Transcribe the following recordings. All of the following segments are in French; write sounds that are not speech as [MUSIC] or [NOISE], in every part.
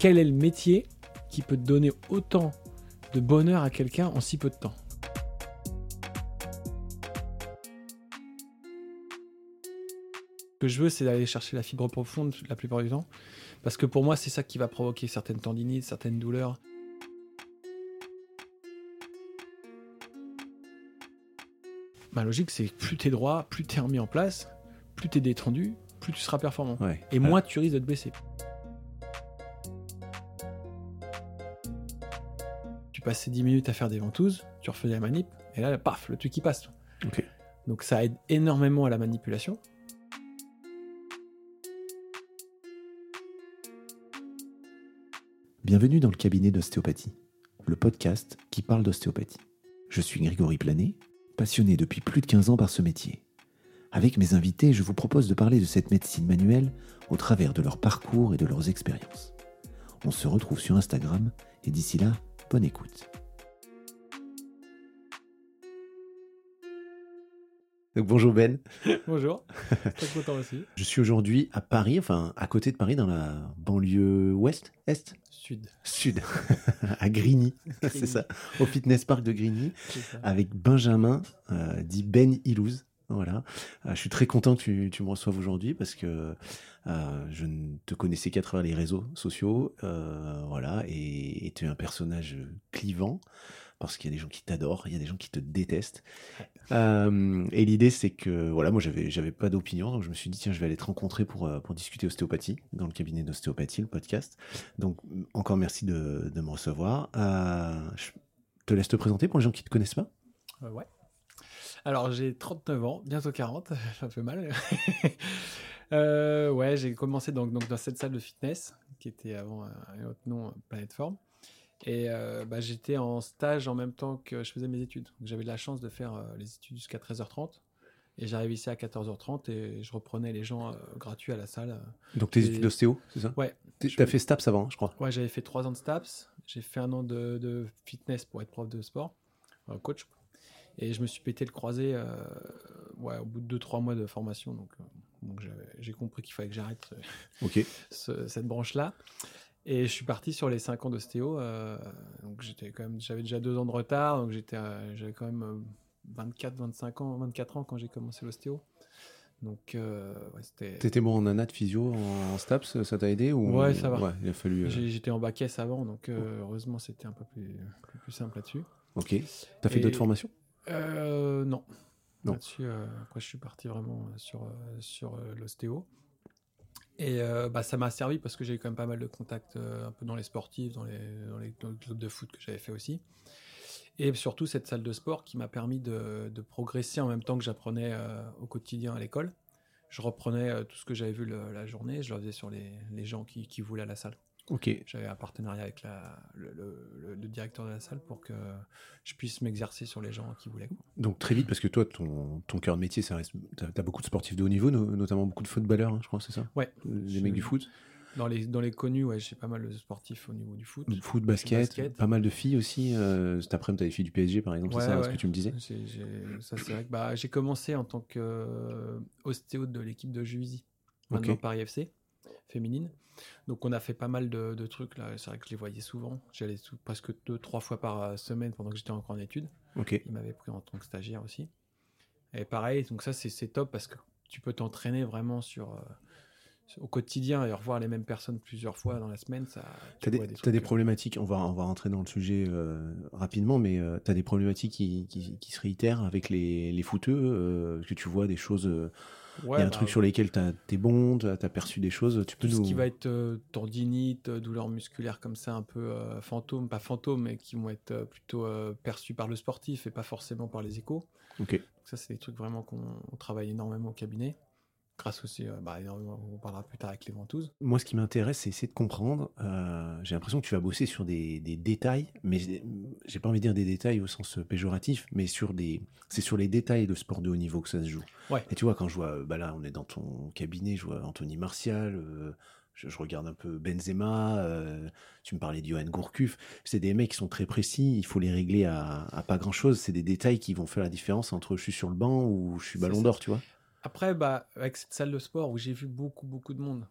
quel est le métier qui peut donner autant de bonheur à quelqu'un en si peu de temps Ce que je veux, c'est d'aller chercher la fibre profonde la plupart du temps. Parce que pour moi, c'est ça qui va provoquer certaines tendinites, certaines douleurs. Ma logique, c'est que plus t'es droit, plus t'es remis en place, plus t'es détendu, plus tu seras performant. Ouais. Et moins tu risques de te blesser. Tu passais 10 minutes à faire des ventouses, tu refais la manip, et là, paf, le truc qui passe. Donc ça aide énormément à la manipulation. Bienvenue dans le cabinet d'ostéopathie, le podcast qui parle d'ostéopathie. Je suis Grégory Planet, passionné depuis plus de 15 ans par ce métier. Avec mes invités, je vous propose de parler de cette médecine manuelle au travers de leur parcours et de leurs expériences. On se retrouve sur Instagram et d'ici là, bonne écoute. Donc, bonjour Ben, Bonjour, [LAUGHS] très content aussi. je suis aujourd'hui à Paris, enfin à côté de Paris, dans la banlieue ouest, est, Sud, sud, [LAUGHS] à Grigny, c'est ça, au fitness park de Grigny. avec Benjamin, euh, dit Ben Ilouz. Voilà. Euh, je suis très content que tu, tu me reçoives aujourd'hui parce que euh, je ne te connaissais qu'à travers les réseaux sociaux. euh, voilà. Et et tu es un personnage clivant parce qu'il y a des gens qui t'adorent, il y a des gens qui te détestent. Euh, et l'idée, c'est que, voilà, moi, j'avais, j'avais pas d'opinion, donc je me suis dit, tiens, je vais aller te rencontrer pour, pour discuter ostéopathie dans le cabinet d'ostéopathie, le podcast. Donc, encore merci de, de me recevoir. Euh, je te laisse te présenter pour les gens qui te connaissent pas. Ouais. Alors j'ai 39 ans, bientôt 40, [LAUGHS] ça fait mal. [LAUGHS] Euh, ouais, j'ai commencé donc, donc dans cette salle de fitness qui était avant un autre nom, euh, Planet Form. Et euh, bah, j'étais en stage en même temps que je faisais mes études. J'avais de la chance de faire euh, les études jusqu'à 13h30. Et j'arrivais ici à 14h30 et je reprenais les gens euh, gratuits à la salle. Donc, tes Et- études d'ostéo, c'est ça? Ouais, je- T'as fait STAPS avant, je crois. Ouais, j'avais fait trois ans de STAPS. J'ai fait un an de, de fitness pour être prof de sport, coach. Et je me suis pété le croisé euh, ouais, au bout de 2-3 mois de formation. Donc, euh, donc j'ai compris qu'il fallait que j'arrête [LAUGHS] ce- cette branche-là. Et je suis parti sur les 5 ans d'ostéo. euh, donc j'avais déjà 2 ans de retard. Donc euh, j'avais quand même euh, 24, 25 ans, 24 ans quand j'ai commencé l'ostéo. Donc euh, ouais, c'était. T'étais bon en anat, physio, en, en STAPS, ça t'a aidé ou... Ouais, ça va. Ouais, il a fallu... euh, J'étais en bac S avant, donc euh, heureusement c'était un peu plus, simple là-dessus. Ok. T'as fait d'autres formations? Euh, non. Non. Là-dessus, euh, après, je suis parti vraiment sur, euh, sur euh, l'ostéo. Et euh, bah, ça m'a servi parce que j'ai eu quand même pas mal de contacts euh, un peu dans les sportifs, dans les, dans les, dans les clubs de foot que j'avais fait aussi. Et surtout cette salle de sport qui m'a permis de, de progresser en même temps que j'apprenais euh, au quotidien à l'école. Je reprenais tout ce que j'avais vu le- la journée, je le faisais sur les, les gens qui, qui voulaient à la salle. Ok. J'avais un partenariat avec la, le, le- le- le directeur de la salle pour que je puisse m'exercer sur les gens qui voulaient. Donc très vite, parce que toi, ton, ton cœur de métier, ça reste... T'as as beaucoup de sportifs de haut niveau, no- notamment beaucoup de footballeurs, hein, je crois, c'est ça? Ouais. Les mecs du foot? Dans les, dans les connus, ouais, j'ai pas mal de sportifs au niveau du foot. Foot, basket, basket. pas mal de filles aussi. Euh, cet après-midi, t'as les filles du PSG, par exemple, Ouais, c'est ça, ce que tu me disais? Ça, c'est vrai que bah, j'ai commencé en tant qu'ostéo de l'équipe de Juvisy, maintenant Ok. Paris FC, féminine. Donc on a fait pas mal de, de trucs là. C'est vrai que je les voyais souvent. J'allais presque deux, trois fois par euh, semaine pendant que j'étais encore en études. Ok. Il m'avait pris en tant que stagiaire aussi. Et pareil, donc ça c'est top parce que tu peux t'entraîner vraiment sur, euh, au quotidien et revoir les mêmes personnes plusieurs fois dans la semaine. Ça, tu T'as des, euh, problématiques, on va, on va rentrer dans le sujet euh, rapidement, mais euh, t'as des problématiques qui, qui, qui se réitèrent avec les, les footeux, que tu vois des choses, ouais, y a un bah, truc sur lesquels t'es bon, t'as as perçu des choses, tu peux tout ce nous... qui va être euh, tendinite, euh, douleur musculaire comme ça, un peu euh, fantôme, pas fantôme, mais qui vont être euh, plutôt perçus par le sportif et pas forcément par les échos. Ok. Donc ça, c'est des trucs vraiment qu'on on travaille énormément au cabinet. Grâce aussi, euh, bah, on parlera plus tard avec les ventouses. Moi, ce qui m'intéresse, c'est essayer de comprendre. euh, j'ai l'impression que tu vas bosser sur des, des détails, mais j'ai pas envie de dire des détails au sens péjoratif, mais sur des, c'est sur les détails de sport de haut niveau que ça se joue. Ouais. Et tu vois, quand je vois, bah là, on est dans ton cabinet, je vois Anthony Martial, euh, je, je regarde un peu Benzema, euh, tu me parlais de Johan Gourcuff. C'est des mecs qui sont très précis, il faut les régler à, à pas grand chose. C'est des détails qui vont faire la différence entre je suis sur le banc ou je suis ballon d'or, tu vois. Après, bah, avec cette salle de sport où j'ai vu beaucoup, beaucoup de monde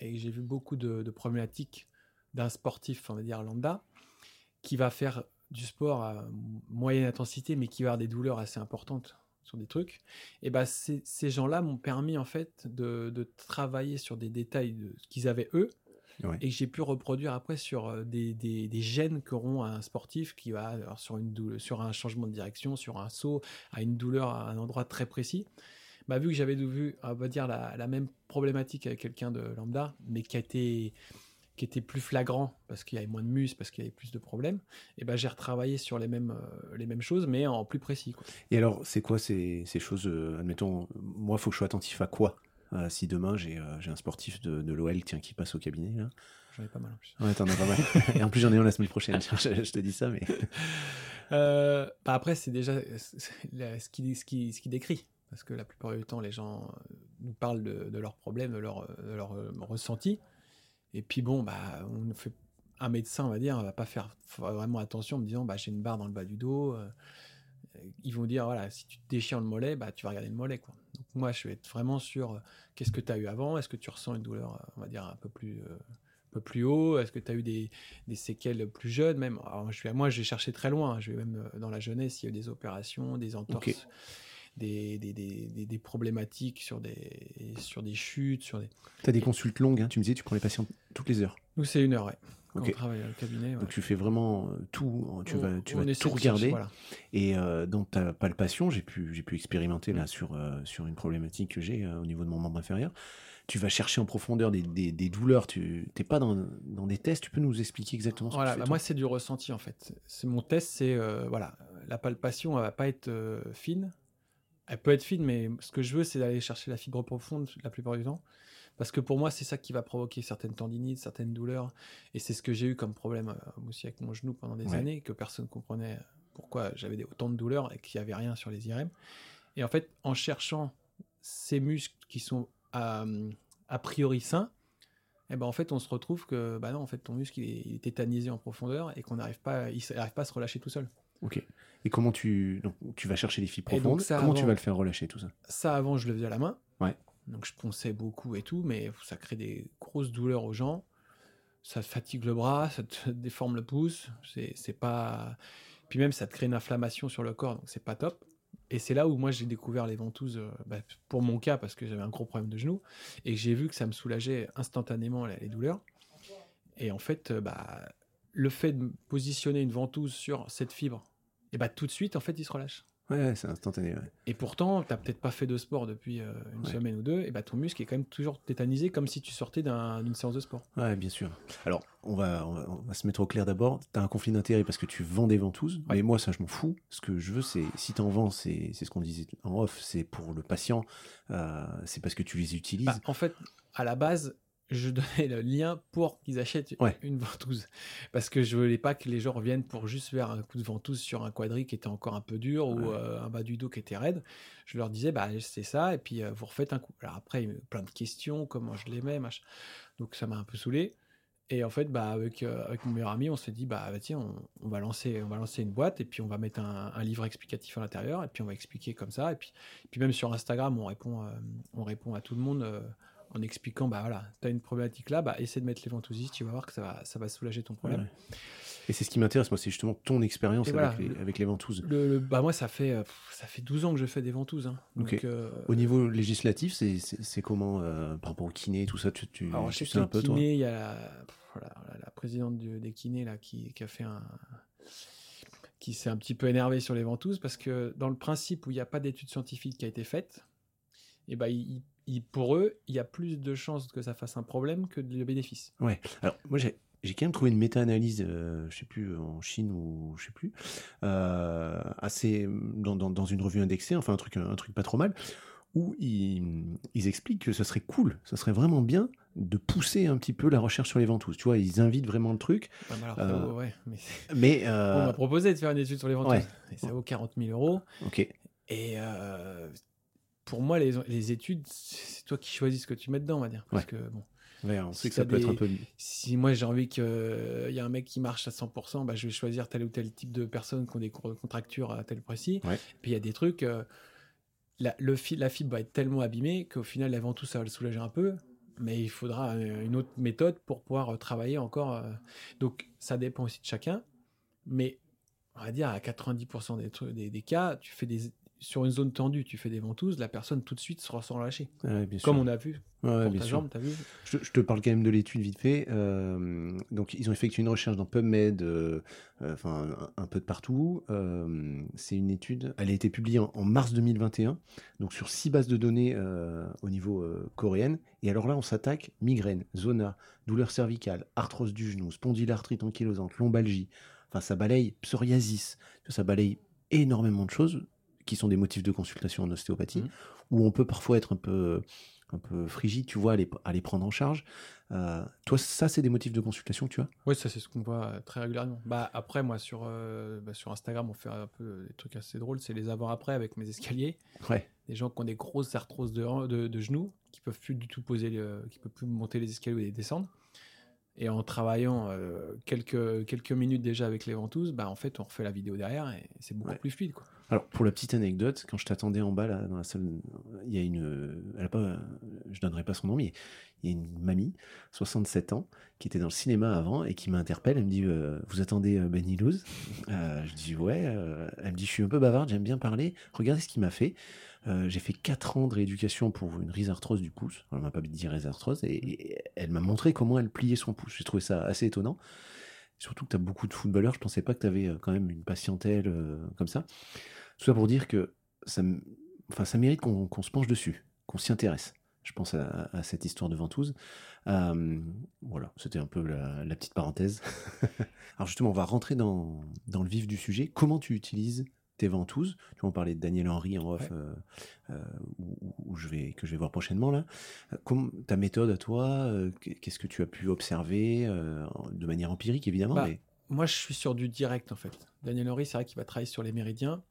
et j'ai vu beaucoup de, de problématiques d'un sportif, on va dire lambda, qui va faire du sport à moyenne intensité, mais qui va avoir des douleurs assez importantes sur des trucs, et ben ces gens-là m'ont permis en fait de, de, travailler sur des détails de ce qu'ils avaient eux, et que j'ai pu reproduire après sur euh, des, des, des gènes qu'auront un sportif qui va sur, une sur un changement de direction, sur un saut, à une douleur à un endroit très précis. Bah, vu que j'avais vu, on va dire, la, la même problématique avec quelqu'un de lambda, mais qui a été qui était plus flagrant parce qu'il y avait moins de muscles, parce qu'il y avait plus de problèmes, et ben j'ai retravaillé sur les mêmes, euh, les mêmes choses, mais en plus précis. Quoi. Et alors, c'est quoi ces, ces choses euh, Admettons, moi, il faut que je sois attentif à quoi euh, si demain j'ai un sportif de, de l'OL qui passe au cabinet là? J'en ai pas mal en plus. Ouais, t'en as pas mal. [LAUGHS] Et en plus, j'en ai un la semaine prochaine. je, te dis ça, mais. Bah après, c'est déjà ce qui, ce, qui, ce qui décrit. Parce que la plupart du temps, les gens nous parlent de, de leurs problèmes, de leurs de leur, ressentis. Et puis bon, bah, on fait un médecin, on va dire, va pas faire vraiment attention en me disant, bah, j'ai une barre dans le bas du dos. ils vont dire, voilà, si tu te déchires le mollet, bah, tu vas regarder le mollet, quoi. Donc moi, je vais être vraiment sur qu'est-ce que tu as eu avant? Est-ce que tu ressens une douleur, on va dire, un peu plus, euh, un peu plus haut? Est-ce que tu as eu des, des, séquelles plus jeunes même? Alors, je vais, Moi, je vais chercher très loin. Je vais même euh, dans la jeunesse, il y a eu des opérations, des entorses. Des, des, des, des, problématiques sur des, sur des chutes. Sur des... Tu as des consultes longues, hein, tu me disais, tu prends les patients toutes les heures. Nous, c'est une heure, ouais. On travaille au cabinet. Donc tu fais vraiment euh, tout, tu vas, tu vas tout regarder. Et euh, dans ta palpation, j'ai pu, j'ai pu expérimenter là sur, euh, sur une problématique que j'ai au niveau de mon membre inférieur. Tu vas chercher en profondeur des, des, des douleurs. Tu n'es pas dans, dans, des tests. Tu peux nous expliquer exactement ce voilà, que tu bah, fais, Moi, c'est du ressenti en fait. C'est mon test, c'est voilà, la palpation, elle va pas être fine. Elle peut être fine, mais ce que je veux, c'est d'aller chercher la fibre profonde la plupart du temps. Parce que pour moi, c'est ça qui va provoquer certaines tendinites, certaines douleurs. Et c'est ce que j'ai eu comme problème euh, aussi avec mon genou pendant des années, que personne ne comprenait pourquoi j'avais autant de douleurs et qu'il n'y avait rien sur les IRM. Et en fait, en cherchant ces muscles qui sont a, priori sains, eh ben en fait, on se retrouve que bah non, en fait, ton muscle il est, tétanisé en profondeur et qu'on n'arrive pas, il n'arrive pas à se relâcher tout seul. Ok. Et comment tu, donc, tu vas chercher les fibres profondes Comment tu vas le faire relâcher tout ça? Ça avant, je le faisais à la main. Ouais. Donc je ponçais beaucoup et tout, mais ça crée des grosses douleurs aux gens. Ça fatigue le bras, ça te [LAUGHS] déforme le pouce. C'est pas. Puis même, ça te crée une inflammation sur le corps, donc c'est pas top. Et c'est là où moi j'ai découvert les ventouses, euh, bah, pour mon cas, parce que j'avais un gros problème de genou, et j'ai vu que ça me soulageait instantanément les, douleurs. Et en fait, euh, bah, le fait de positionner une ventouse sur cette fibre, et bah tout de suite, en fait, il se relâche. Ouais, c'est instantané. Et pourtant, tu n'as peut-être pas fait de sport depuis euh, une semaine ou deux, et bah ton muscle est quand même toujours tétanisé comme si tu sortais d'une séance de sport. Ouais, bien sûr. Alors, on va, on va, se mettre au clair d'abord. Tu as un conflit d'intérêt parce que tu vends des ventouses, mais moi, ça, je m'en fous. Ce que je veux, c'est si tu en vends, c'est ce qu'on disait en off, c'est pour le patient, euh, c'est parce que tu les utilises. Bah, en fait, à la base, je donnais le lien pour qu'ils achètent une ventouse. Parce que je voulais pas que les gens reviennent pour juste faire un coup de ventouse sur un quadri qui était encore un peu dur ou euh, un bas du dos qui était raide. Je leur disais, bah, c'est ça, et puis euh, vous refaites un coup. Alors après, plein de questions, comment je l'aimais, machin. Donc ça m'a un peu saoulé. Et en fait, bah, avec, euh, avec mon meilleur ami, on s'est dit, bah, bah tiens, on, va lancer, on va lancer une boîte et puis on va mettre un, livre explicatif à l'intérieur et puis on va expliquer comme ça. Et puis, puis même sur Instagram, on répond, on répond à tout le monde en expliquant, bah voilà, tu as une problématique là, bah essaie de mettre les ventousistes, tu vas voir que ça va, ça va soulager ton problème. Et c'est ce qui m'intéresse, moi, c'est justement ton expérience avec, les ventouses. Le, bah moi, ça fait, euh, ça fait 12 ans que je fais des ventouses. Hein. Donc, euh, Au niveau législatif, c'est comment euh, par rapport au kiné, tout ça tu, tu, Alors, je sais un peu, kiné, il y a la, la, présidente des kinés là, qui, qui a fait un qui s'est un petit peu énervé sur les ventouses parce que dans le principe où il n'y a pas d'étude scientifique qui a été faite, et eh ben, il, pour eux, il y a plus de chances que ça fasse un problème que de bénéfice. Ouais. Alors, moi, j'ai j'ai quand même trouvé une méta-analyse, euh, je sais plus en Chine ou je sais plus, euh, assez dans, dans, dans, une revue indexée, enfin un truc un truc pas trop mal, où ils, ils, expliquent que ce serait cool, ce serait vraiment bien de pousser un petit peu la recherche sur les ventouses. Tu vois, ils invitent vraiment le truc. alors, euh, ouais, mais, mais on m'a proposé de faire une étude sur les ventouses. Et ça vaut 40 000 euros. Ok. Et pour moi, les, les études, c'est toi qui choisis ce que tu mets dedans, on va dire. Parce que bon. on sait que ça peut être un peu. Si moi j'ai envie qu'il euh, y a un mec qui marche à 100%, bah, je vais choisir tel ou tel type de personnes qui ont des contractures à tel précis. Puis il y a des trucs, euh, la, le la fibre va être tellement abîmée qu'au final, tout ça va le soulager un peu. mais il faudra euh, une autre méthode pour pouvoir euh, travailler encore. euh. Donc, ça dépend aussi de chacun. Mais on va dire à 90% des, trucs- des, des cas, tu fais des sur une zone tendue, tu fais des ventouses, la personne tout de suite se ressent lâcher. Ouais, bien sûr. Comme on a vu Ouais, pour bien ta sûr. jambe, t'as vu Je, je te parle quand même de l'étude vite fait. Euh, donc, ils ont effectué une recherche dans PubMed, euh, euh, enfin un, un peu de partout. Euh, c'est une étude. Elle a été publiée en, en mars 2021, donc sur six bases de données au niveau coréenne. Et alors là, on s'attaque migraine, zona, douleur cervicale, arthrose du genou, spondylarthrite ankylosante, lombalgie. Enfin, ça balaye psoriasis. Ça balaye énormément de choses qui sont des motifs de consultation en ostéopathie, Mhm. où on peut parfois être un peu un peu frigide, tu vois, à les, à les prendre en charge. Euh, toi, ça, c'est des motifs de consultation tu as? Oui, ça c'est ce qu'on voit euh, très régulièrement. Bah après moi sur euh, bah, sur Instagram on fait un peu des trucs assez drôles, c'est les avant après avec mes escaliers, Ouais. des gens qui ont des grosses arthroses de, de, de genoux, qui peuvent plus du tout poser, le- qui peuvent plus monter les escaliers ou les descendre. Et en travaillant euh, quelques quelques minutes déjà avec les ventouses, bah en fait on refait la vidéo derrière et c'est beaucoup Ouais. plus fluide quoi. Alors, pour la petite anecdote, quand je t'attendais en bas, là, dans la salle, il y a une. Elle a pas, je donnerai pas son nom, mais il y a une mamie, 67 ans, qui était dans le cinéma avant et qui m'interpelle. Elle me dit euh, Vous attendez euh, Ben Ilouz Euh, Je dis Ouais. euh, elle me dit Je suis un peu bavarde, j'aime bien parler. Regardez ce qu'il m'a fait. Euh, j'ai fait 4 ans de rééducation pour une rhizarthrose du pouce. Elle m'a pas dit rhizarthrose. Et elle m'a montré comment elle pliait son pouce. J'ai trouvé ça assez étonnant. Surtout que tu as beaucoup de footballeurs. Je pensais pas que tu avais quand même une patientèle euh, comme ça. Tout ça pour dire que ça, enfin, ça mérite qu'on se penche dessus, qu'on s'y intéresse. Je pense à, à cette histoire de ventouse. Euh, voilà, c'était un peu la, la petite parenthèse. [LAUGHS] Alors justement, on va rentrer dans, dans le vif du sujet. Comment tu utilises tes ventouses Tu vois, on parlait de Daniel Henry en off, Ouais. euh, euh, où, où je vais, que je vais voir prochainement. Là. Euh, comme- ta méthode à toi, qu'est-ce que tu as pu observer de manière empirique, évidemment Bah, mais... Moi, je suis sur du direct en fait. Daniel Henry, c'est vrai qu'il va travailler sur les méridiens.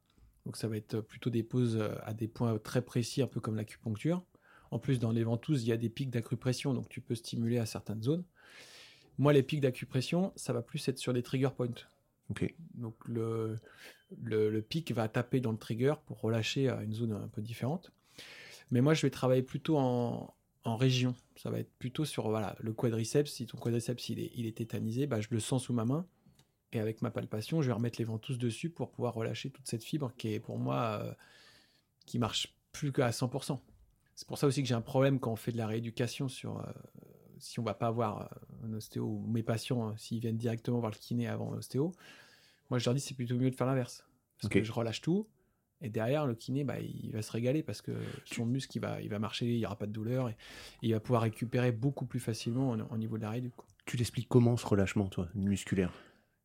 Donc, ça va être plutôt des poses euh, à des points très précis, un peu comme l'acupuncture. En plus, dans les ventouses, il y a des pics d'acupression, donc tu peux stimuler à certaines zones. Moi, les pics d'acupression, ça va plus être sur des trigger points. Ok. Donc, le, le, pic va taper dans le trigger pour relâcher à une zone un peu différente. Mais moi, je vais travailler plutôt en, région. Ça va être plutôt sur voilà, le quadriceps. Si ton quadriceps il est, il est tétanisé, bah, je le sens sous ma main. Et avec ma palpation, je vais remettre les ventouses dessus pour pouvoir relâcher toute cette fibre qui est pour moi euh, qui marche plus qu'à 100%. C'est pour ça aussi que j'ai un problème quand on fait de la rééducation sur euh, si on va pas voir euh, un ostéo ou mes patients euh, s'ils viennent directement voir le kiné avant l'ostéo. Moi, je leur dis c'est plutôt mieux de faire l'inverse parce que je relâche tout et derrière le kiné bah, il va se régaler parce que son muscle il va il va marcher, il y aura pas de douleur et, et il va pouvoir récupérer beaucoup plus facilement au, au niveau de la quoi. Tu l'expliques comment ce relâchement, toi, musculaire?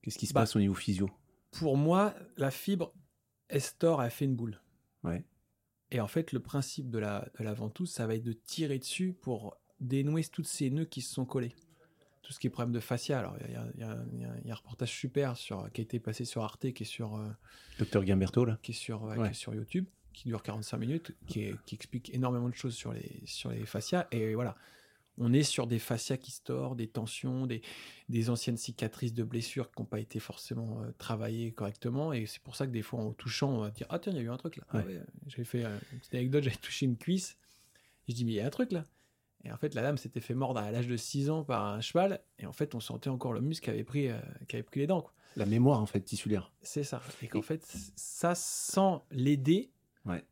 Qu'est-ce qui se Bah, passe au niveau physio? Pour moi, la fibre Estor a fait une boule. Ouais. Et en fait, le principe de la, de la ventouse, ça va être de tirer dessus pour dénouer tous ces nœuds qui se sont collés. Tout ce qui est problème de fascia. Alors, il y a, y y y un reportage super sur, qui a été passé sur Arte, qui est sur, euh, Docteur Gamberto, là qui est sur, ouais, Ouais. qui est sur YouTube, qui dure 45 minutes, qui, est- qui explique énormément de choses sur les, sur les fascias. Et voilà, on est sur des fascias qui se tordent, des tensions, des, des anciennes cicatrices de blessures qui n'ont pas été forcément euh, travaillées correctement. Et c'est pour ça que des fois, en touchant, on va dire Ah, tiens, il y a eu un truc là. Ah Ouais. j'avais fait euh, une petite anecdote, j'avais touché une cuisse. Et je dis Mais il y a un truc là. Et en fait, la dame s'était fait mordre à l'âge de 6 ans par un cheval. Et en fait, on sentait encore le muscle qui avait pris, euh, qui avait pris les dents. quoi. La mémoire, en fait, tissulaire. C'est ça. Et qu'en fait, ça, sans l'aider, Ouais.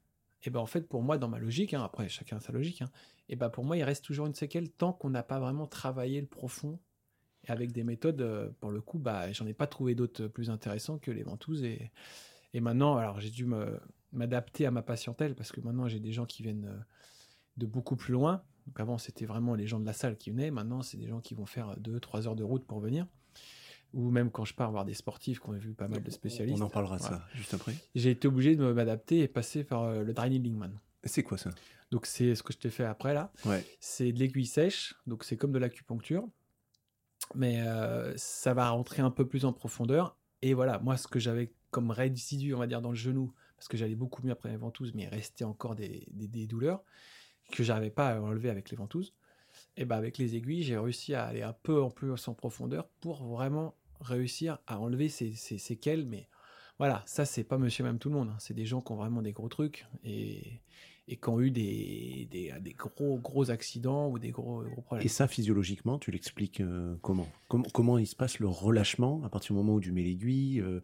et ben en fait, pour moi, dans ma logique, hein, après chacun a sa logique, hein, et ben pour moi, il reste toujours une séquelle tant qu'on n'a pas vraiment travaillé le profond. Et avec des méthodes, euh, pour le coup, bah, j'en ai pas trouvé d'autres plus intéressants que les ventouses. Et, et maintenant, alors j'ai dû m'adapter à ma patientèle parce que maintenant, j'ai des gens qui viennent euh, de beaucoup plus loin. Donc avant, c'était vraiment les gens de la salle qui venaient. Maintenant, c'est des gens qui vont faire 2-3 heures de route pour venir. Ou même quand je pars voir des sportifs qui ont vu pas mal de spécialistes. On en parlera de Voilà. ça juste après. J'ai été obligé de me- m'adapter et passer par euh, le dry needling man. C'est quoi ça? Donc c'est ce que je t'ai fait après là. Ouais. C'est de l'aiguille sèche, donc c'est comme de l'acupuncture, mais euh, ça va rentrer un peu plus en profondeur. Et voilà, moi ce que j'avais comme résidu, on va dire, dans le genou, parce que j'allais beaucoup mieux après les ventouses, mais il restait encore des, des- des douleurs que j'arrivais pas à enlever avec les ventouses. Et ben avec les aiguilles, j'ai réussi à aller un peu en plus en profondeur pour vraiment réussir à enlever ces, ces séquelles. Mais voilà, ça c'est pas Monsieur même tout le monde. hein. C'est des gens qui ont vraiment des gros trucs et et qui ont eu des, des, des gros, gros accidents ou des gros, gros problèmes. Et ça, physiologiquement, tu l'expliques euh, comment? Comment, comment il se passe le relâchement à partir du moment où tu mets l'aiguille euh,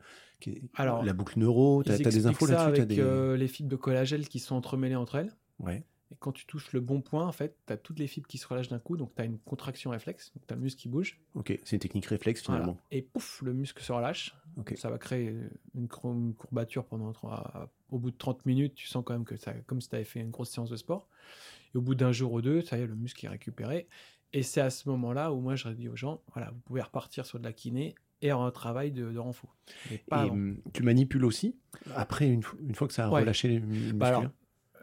Alors, La boucle neuro, tu as, des infos là-dessus avec t'as des... euh, les fibres de collagène qui sont entremêlées entre elles. Ouais, Et quand tu touches le bon point, en fait, tu as toutes les fibres qui se relâchent d'un coup, donc tu as une contraction réflexe, donc tu as le muscle qui bouge. ok, c'est une technique réflexe Voilà. finalement. Et pouf, le muscle se relâche. Ok. Ça va créer une, courbature pendant au bout de 30 minutes, tu sens quand même que ça, comme si tu avais fait une grosse séance de sport. Et au bout d'un jour ou deux, ça y est, le muscle est récupéré. Et c'est à ce moment-là où moi je dis aux gens, voilà, vous pouvez repartir sur de la kiné et un travail de, de renfort. Et tu manipules aussi après une, fo- une fois que ça a Ouais. relâché les muscles Bah alors, euh,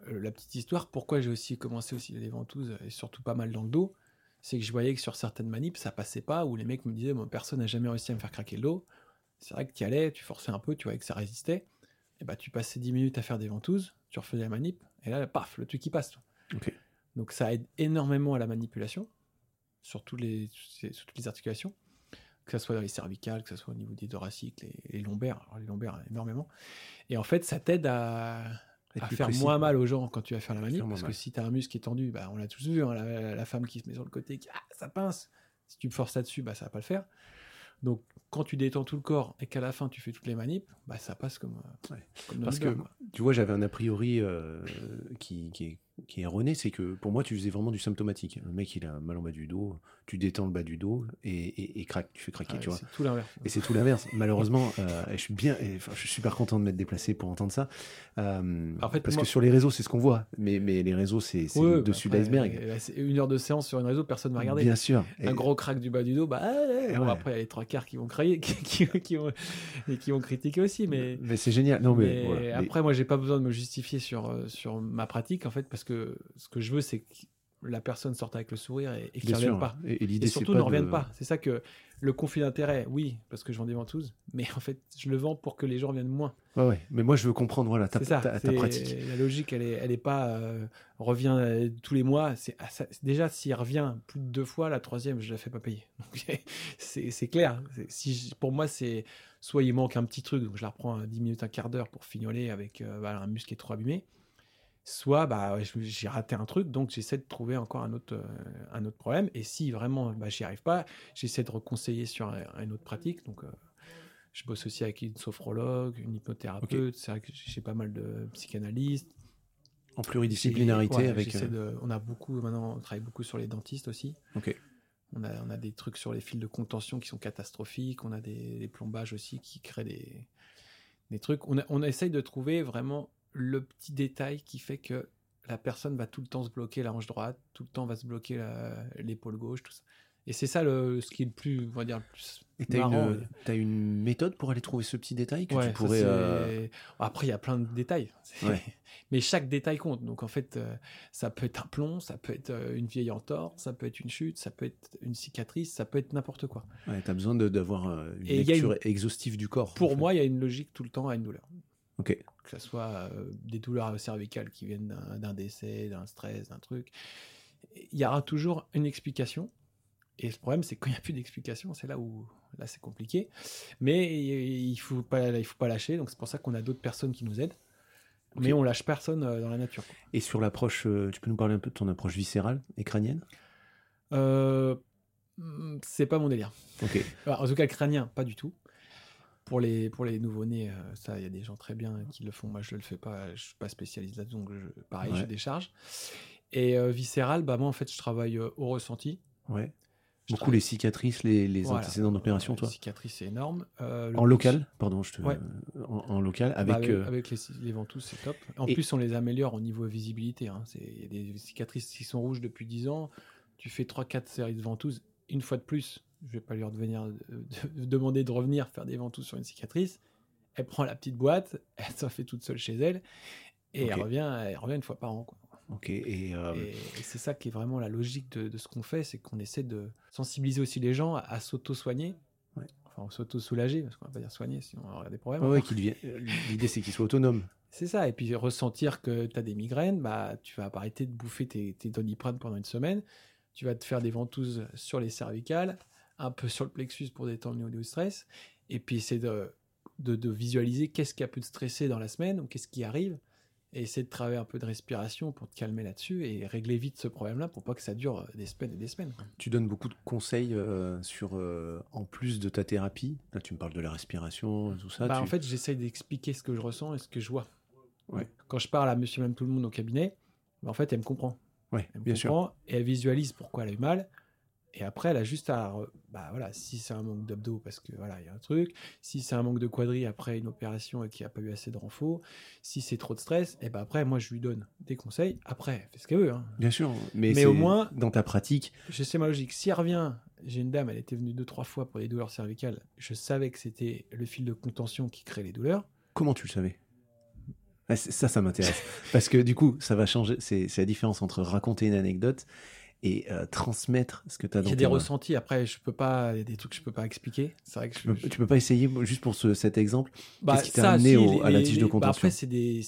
la petite histoire, pourquoi j'ai aussi commencé aussi les ventouses et surtout pas mal dans le dos, c'est que je voyais que sur certaines manips, ça passait pas, où les mecs me disaient, personne n'a jamais réussi à me faire craquer le dos. C'est vrai que tu y allais, tu forçais un peu, tu voyais que ça résistait. Et bah, tu passais 10 minutes à faire des ventouses, tu refaisais la manip, et là, paf, le truc qui passe. toi. Ok. Donc ça aide énormément à la manipulation, sur, tous les, sur toutes les articulations, que ce soit dans les cervicales, que ce soit au niveau des thoraciques, les, les lombaires, alors les lombaires énormément. Et en fait, ça t'aide à, à faire précis. moins mal aux gens quand tu vas faire la manip, parce que mal. si tu as un muscle qui est tendu, bah, on l'a tous vu, hein, la, la femme qui se met sur le côté, qui ah, ça pince. Si tu me forces là-dessus, bah, ça va pas le faire. Donc, quand tu détends tout le corps et qu'à la fin tu fais toutes les manips, bah, ça passe comme, Ouais. comme dans Parce que quoi. tu vois, j'avais un a priori euh, qui, qui, est, qui est erroné, c'est que pour moi, tu faisais vraiment du symptomatique. Le mec, il a mal en bas du dos, tu détends le bas du dos et, et, et craque, tu fais craquer, Ouais, tu vois. c'est tout l'inverse. Et c'est tout l'inverse. Malheureusement, euh, je suis bien, et, je suis super content de m'être déplacé pour entendre ça. Euh, En fait, parce moi- que sur les réseaux, c'est ce qu'on voit. Mais, mais les réseaux, c'est Ouais, le bah, dessus après, d'iceberg. euh, Une heure de séance sur une réseau, personne ne va regarder. Bien sûr. Un gros crack du bas du dos, bah ouais, bon, Ouais. après il y a les trois quarts qui vont crier, [LAUGHS] qui, qui, qui vont, et qui vont critiquer aussi, mais, mais c'est génial. Non, mais, mais voilà. Mais- après moi j'ai pas besoin de me justifier sur, sur ma pratique en fait, parce que ce que je veux c'est que la personne sorte avec le sourire et, et qu'il bien ne revienne pas. Et, surtout ne de- reviennent pas. C'est ça que le conflit d'intérêt, oui, parce que je vends des ventouses, [LAUGHS] mais en fait je le vends pour que les gens viennent moins. Ouais, ouais. Mais moi, je veux comprendre, voilà, ta, ça. ta, ta pratique. La logique, elle est, elle est pas euh, revient euh, tous les mois. C'est ah, ça- déjà s'il revient plus de deux fois, la troisième, je la fais pas payer. [LAUGHS] C'est clair. Si pour moi, c'est soit il manque un petit truc, donc je la reprends à 10 minutes, un quart d'heure pour fignoler avec euh, voilà, un muscle qui est trop abîmé. Soit bah, j'ai raté un truc, donc j'essaie de trouver encore un autre, euh, un autre problème. Et si vraiment bah, j'y arrive pas, j'essaie de reconseiller sur un- une autre pratique. Donc, euh, je bosse aussi avec une sophrologue, une hypnothérapeute. C'est vrai que j'ai pas mal de psychanalystes. En pluridisciplinarité Ouais, avec. euh, de- on a beaucoup maintenant, on travaille beaucoup sur les dentistes aussi. Ok. On a, on a des trucs sur les fils de contention qui sont catastrophiques. On a des, des plombages aussi qui créent des, des trucs. On, a- on essaye de trouver vraiment le petit détail qui fait que la personne va tout le temps se bloquer la hanche droite, tout le temps va se bloquer l'épaule gauche, tout ça. Et c'est ça le, ce qui est le plus, on va dire, le plus Et t'as une, une méthode pour aller trouver ce petit détail que Ouais, tu pourrais. euh, Après, il y a plein de détails. [LAUGHS] Ouais. Mais chaque détail compte. Donc, en fait, euh, ça peut être un plomb, ça peut être euh, une vieille entorse, ça peut être une chute, ça peut être une cicatrice, ça peut être n'importe quoi. Ouais, t'as besoin d'avoir une Et lecture exhaustive du corps. Pour en fait. moi, il y a une logique tout le temps à une douleur. Ok. Que ce soit euh, des douleurs cervicales qui viennent d'un- décès, d'un stress, d'un truc. Il y aura toujours une explication. Et le problème, c'est que quand il n'y a plus d'explication, c'est là où là c'est compliqué. Mais il faut pas, il faut pas lâcher. Donc c'est pour ça qu'on a d'autres personnes qui nous aident. Mais on lâche personne euh, dans la nature. quoi. Et sur l'approche, euh, tu peux nous parler un peu de ton approche viscérale et crânienne Euh, hmm, c'est pas mon délire. Ok. Alors, en tout cas, crânien, pas du tout. Pour les, pour les nouveau-nés, euh, ça, il y a des gens très bien qui le font. Moi, je le fais pas. Je suis pas spécialiste là-dedans, donc je- pareil, Ouais. je décharge. Et euh, viscéral, bah, moi, en fait, je travaille euh, au ressenti. Ouais. Je Beaucoup travaille- les cicatrices, les, les Voilà. antécédents d'opération, toi Les cicatrices, c'est énorme. Euh, En plus- local Pardon, je te. Ouais. En, en local, bah, avec. avec, les, les ventouses, c'est top. En Et- plus, on les améliore au niveau visibilité. hein. C'est- Il y a des cicatrices qui sont rouges depuis 10 ans. Tu fais 3-4 séries de ventouses. Une fois de plus, je vais pas lui devenir, de- [LAUGHS] demander de revenir faire des ventouses sur une cicatrice. Elle prend la petite boîte, [LAUGHS] elle s'en fait toute seule chez elle. Et elle, revient, elle revient une fois par an. quoi. Ok. Et, euh, Et, et c'est ça qui est vraiment la logique de, de ce qu'on fait, c'est qu'on essaie de sensibiliser aussi les gens à, à s'auto-soigner. Ouais. Enfin, s'auto-soulager, parce qu'on va pas dire soigner, sinon on aura des problèmes. ouais, ouais, euh, L'idée, c'est qu'il soit autonome. C'est ça, et puis ressentir que tu as des migraines, bah, tu vas arrêter de bouffer tes, tes doliprane pendant une semaine, tu vas te faire des ventouses sur les cervicales, un peu sur le plexus pour détendre le stress, et puis essayer de, de, de visualiser qu'est-ce qui a pu te stresser dans la semaine, ou qu'est-ce qui arrive, et essayer de travailler un peu de respiration pour te calmer là-dessus et régler vite ce problème-là pour pas que ça dure des semaines et des semaines. Tu donnes beaucoup de conseils euh, sur, euh, en plus de ta thérapie. Là, tu me parles de la respiration, tout ça. Bah, tu- En fait, j'essaye d'expliquer ce que je ressens et ce que je vois. Ouais. Quand je parle à monsieur, même tout le monde au cabinet, bah, en fait, elle me comprend. Me bien sûr. et elle visualise pourquoi elle a eu mal. Et après, elle a juste à. Bah voilà, si c'est un manque d'abdos, parce que voilà, il y a un truc. Si c'est un manque de quadri après une opération et qu'il n'y a pas eu assez de renfort. Si c'est trop de stress, et ben après, moi, je lui donne des conseils. Après, elle fait ce qu'elle veut. Hein. Bien sûr, mais, Mais au moins- dans ta pratique, Je sais ma logique. Si elle revient, j'ai une dame, elle était venue deux, trois fois pour des douleurs cervicales. Je savais que c'était le fil de contention qui crée les douleurs. comment tu le savais? Ah, Ça, ça m'intéresse. [LAUGHS] Parce que du coup, ça va changer. C'est la différence entre raconter une anecdote et euh, transmettre ce que tu as Il dans y a des mains. ressentis. Après, je peux pas. Il y a des trucs que je peux pas expliquer. C'est vrai que je, Tu peux, tu peux pas essayer, juste pour ce- cet exemple Bah, Qu'est-ce qui t'a amené si, au- les- à la les- tige de bah, contention Après, c'est des,